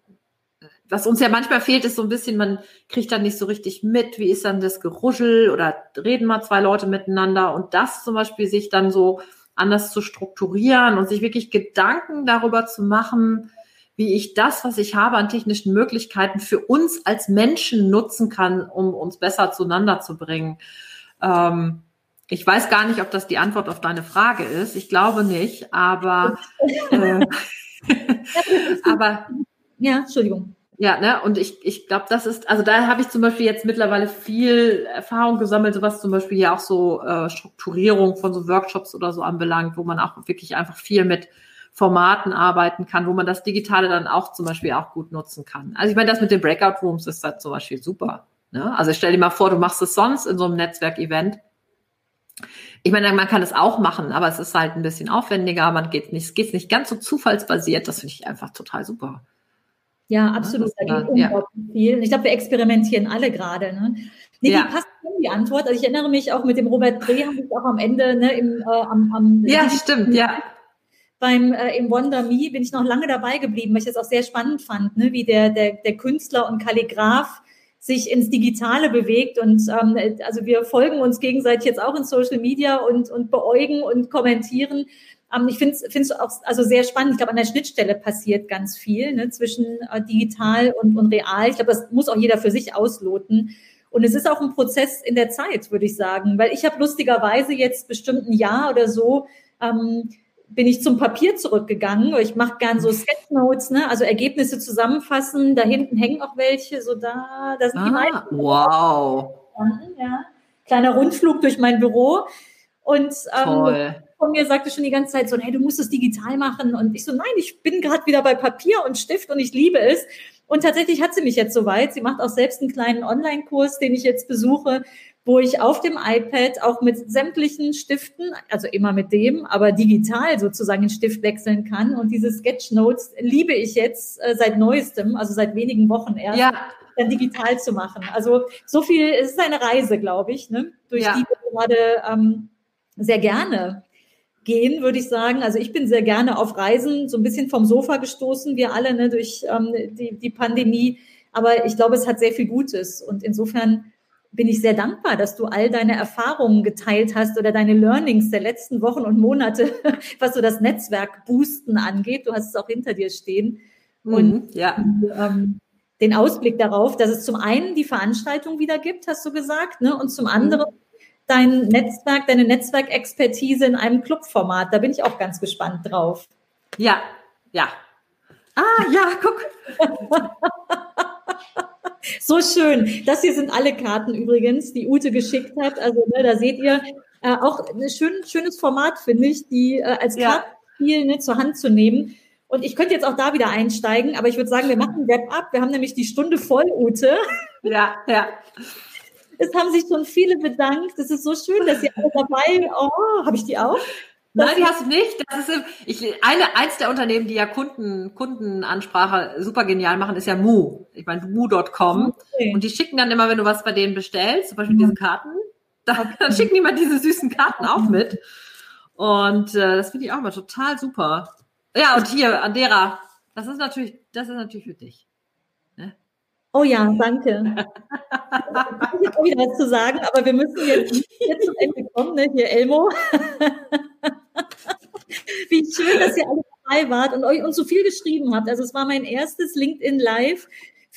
was uns ja manchmal fehlt, ist so ein bisschen, man kriegt dann nicht so richtig mit, wie ist dann das Geruschel oder reden mal zwei Leute miteinander und das zum Beispiel sich dann so anders zu strukturieren und sich wirklich Gedanken darüber zu machen, wie ich das, was ich habe an technischen Möglichkeiten für uns als Menschen nutzen kann, um uns besser zueinander zu bringen. Ähm, ich weiß gar nicht, ob das die Antwort auf deine Frage ist. Ich glaube nicht, aber (laughs) äh, (laughs) aber ja, Entschuldigung. Ja, ne, und ich, ich glaube, das ist, also da habe ich zum Beispiel jetzt mittlerweile viel Erfahrung gesammelt, so was zum Beispiel ja auch so äh, Strukturierung von so Workshops oder so anbelangt, wo man auch wirklich einfach viel mit Formaten arbeiten kann, wo man das Digitale dann auch zum Beispiel auch gut nutzen kann. Also ich meine, das mit den Breakout Rooms ist da zum Beispiel super. Ne? Also stell dir mal vor, du machst es sonst in so einem Netzwerkevent. Ich meine, man kann es auch machen, aber es ist halt ein bisschen aufwendiger, man geht nicht, es geht nicht ganz so zufallsbasiert, das finde ich einfach total super. Ja, absolut. Da geht unglaublich ja. viel. Ich glaube, wir experimentieren alle gerade. Ne? Nee, ja. die passt in die Antwort. Also ich erinnere mich auch mit dem Robert Dreh, haben wir auch am Ende ne, im, äh, am, am Ja, stimmt, ja. Beim äh, im Wonder Me bin ich noch lange dabei geblieben, weil ich das auch sehr spannend fand, ne, wie der, der, der Künstler und Kalligraph sich ins Digitale bewegt. Und ähm, also wir folgen uns gegenseitig jetzt auch in Social Media und, und beäugen und kommentieren. Ähm, ich finde es auch also sehr spannend. Ich glaube, an der Schnittstelle passiert ganz viel ne, zwischen äh, digital und, und real. Ich glaube, das muss auch jeder für sich ausloten. Und es ist auch ein Prozess in der Zeit, würde ich sagen, weil ich habe lustigerweise jetzt bestimmt ein Jahr oder so ähm, bin ich zum Papier zurückgegangen. Ich mache gern so Sketchnotes, ne? also Ergebnisse zusammenfassen. Da hinten hängen auch welche, so da, da sind ah, die meisten. Wow. Ja. Kleiner Rundflug durch mein Büro. Und ähm, von mir sagte schon die ganze Zeit so, hey, du musst es digital machen. Und ich so, nein, ich bin gerade wieder bei Papier und Stift und ich liebe es. Und tatsächlich hat sie mich jetzt soweit. Sie macht auch selbst einen kleinen Online-Kurs, den ich jetzt besuche, wo ich auf dem iPad auch mit sämtlichen Stiften, also immer mit dem, aber digital sozusagen den Stift wechseln kann. Und diese Sketchnotes liebe ich jetzt äh, seit neuestem, also seit wenigen Wochen erst. Ja. Dann digital zu machen. Also so viel, es ist eine Reise, glaube ich, ne, durch ja. die wir gerade ähm, sehr gerne gehen, würde ich sagen. Also ich bin sehr gerne auf Reisen, so ein bisschen vom Sofa gestoßen, wir alle ne, durch ähm, die, die Pandemie. Aber ich glaube, es hat sehr viel Gutes. Und insofern bin ich sehr dankbar, dass du all deine Erfahrungen geteilt hast oder deine Learnings der letzten Wochen und Monate, (laughs) was so das Netzwerk boosten angeht. Du hast es auch hinter dir stehen. Mhm, und ja. ähm, den Ausblick darauf, dass es zum einen die Veranstaltung wieder gibt, hast du gesagt, ne? und zum anderen mhm dein Netzwerk, deine Netzwerkexpertise in einem Clubformat. Da bin ich auch ganz gespannt drauf. Ja, ja. Ah, ja, guck. so schön. Das hier sind alle Karten übrigens, die Ute geschickt hat. Also ne, da seht ihr äh, auch ein schön, schönes Format, finde ich, die äh, als ja. Kartenspiel ne, zur Hand zu nehmen. Und ich könnte jetzt auch da wieder einsteigen, aber ich würde sagen, wir machen Wrap up. Wir haben nämlich die Stunde voll, Ute. Ja, ja. Es haben sich schon viele bedankt. Es ist so schön, dass ihr alle dabei. Oh, habe ich die auch? Nein, die hast du nicht. Das ist ich, eine, eins der Unternehmen, die ja Kunden, Kundenansprache super genial machen, ist ja Mu. Ich meine, mu.com. Okay. Und die schicken dann immer, wenn du was bei denen bestellst, zum Beispiel diese Karten, dann, dann (laughs) schicken die mal diese süßen Karten auch mit. Und äh, das finde ich auch mal total super. Ja, und hier, Andera, das ist natürlich, das ist natürlich für dich. Oh ja, danke. ich habe auch wieder was zu sagen, aber wir müssen jetzt, jetzt zum Ende kommen, ne? Hier, Elmo. Wie schön, dass ihr alle dabei wart und euch uns so viel geschrieben habt. Also es war mein erstes LinkedIn Live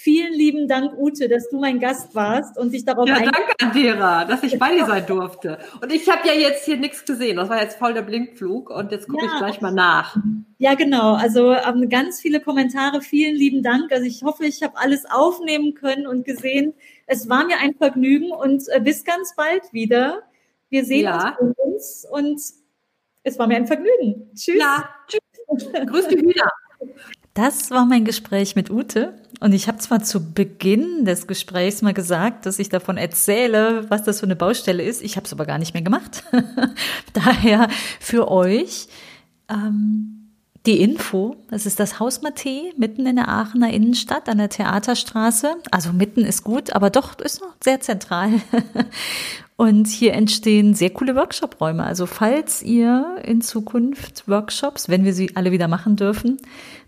Vielen lieben Dank, Ute, dass du mein Gast warst und dich darauf Ja, danke, Andera, dass ich bei dir (laughs) sein durfte. Und ich habe ja jetzt hier nichts gesehen. Das war jetzt voll der Blinkflug und jetzt gucke ja. ich gleich mal nach. Ja, genau. Also ähm, ganz viele Kommentare. Vielen lieben Dank. Also ich hoffe, ich habe alles aufnehmen können und gesehen. Es war mir ein Vergnügen und äh, bis ganz bald wieder. Wir sehen ja. uns und es war mir ein Vergnügen. Tschüss. Ja, tschüss. Grüß dich wieder. (laughs) Das war mein Gespräch mit Ute. Und ich habe zwar zu Beginn des Gesprächs mal gesagt, dass ich davon erzähle, was das für eine Baustelle ist. Ich habe es aber gar nicht mehr gemacht. (laughs) Daher für euch ähm, die Info. Das ist das Haus Mathé mitten in der Aachener Innenstadt an der Theaterstraße. Also mitten ist gut, aber doch ist noch sehr zentral. (laughs) Und hier entstehen sehr coole Workshop-Räume. Also falls ihr in Zukunft Workshops, wenn wir sie alle wieder machen dürfen,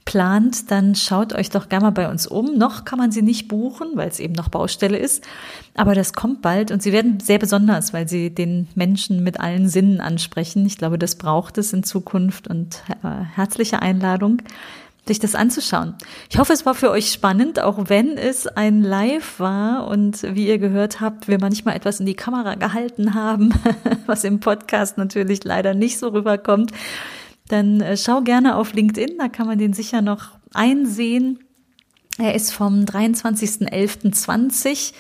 plant, dann schaut euch doch gerne mal bei uns um. Noch kann man sie nicht buchen, weil es eben noch Baustelle ist. Aber das kommt bald und sie werden sehr besonders, weil sie den Menschen mit allen Sinnen ansprechen. Ich glaube, das braucht es in Zukunft und äh, herzliche Einladung sich das anzuschauen. Ich hoffe, es war für euch spannend, auch wenn es ein Live war und wie ihr gehört habt, wir manchmal etwas in die Kamera gehalten haben, (laughs) was im Podcast natürlich leider nicht so rüberkommt. Dann äh, schau gerne auf LinkedIn, da kann man den sicher noch einsehen. Er ist vom 23.11.20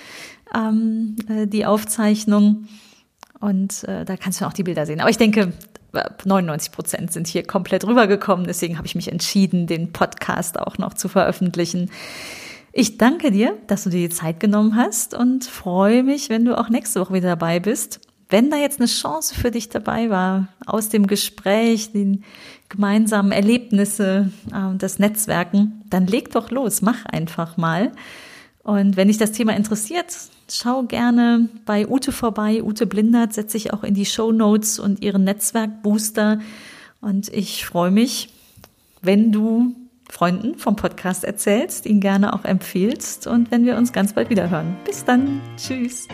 ähm, äh, die Aufzeichnung und äh, da kannst du auch die Bilder sehen. Aber ich denke, 99 Prozent sind hier komplett rübergekommen. Deswegen habe ich mich entschieden, den Podcast auch noch zu veröffentlichen. Ich danke dir, dass du dir die Zeit genommen hast und freue mich, wenn du auch nächste Woche wieder dabei bist. Wenn da jetzt eine Chance für dich dabei war, aus dem Gespräch, den gemeinsamen Erlebnisse, äh, das Netzwerken, dann leg doch los, mach einfach mal. Und wenn dich das Thema interessiert, schau gerne bei Ute vorbei. Ute Blindert setze ich auch in die Show Notes und ihren Netzwerkbooster. Und ich freue mich, wenn du Freunden vom Podcast erzählst, ihn gerne auch empfiehlst und wenn wir uns ganz bald wieder hören. Bis dann. Tschüss.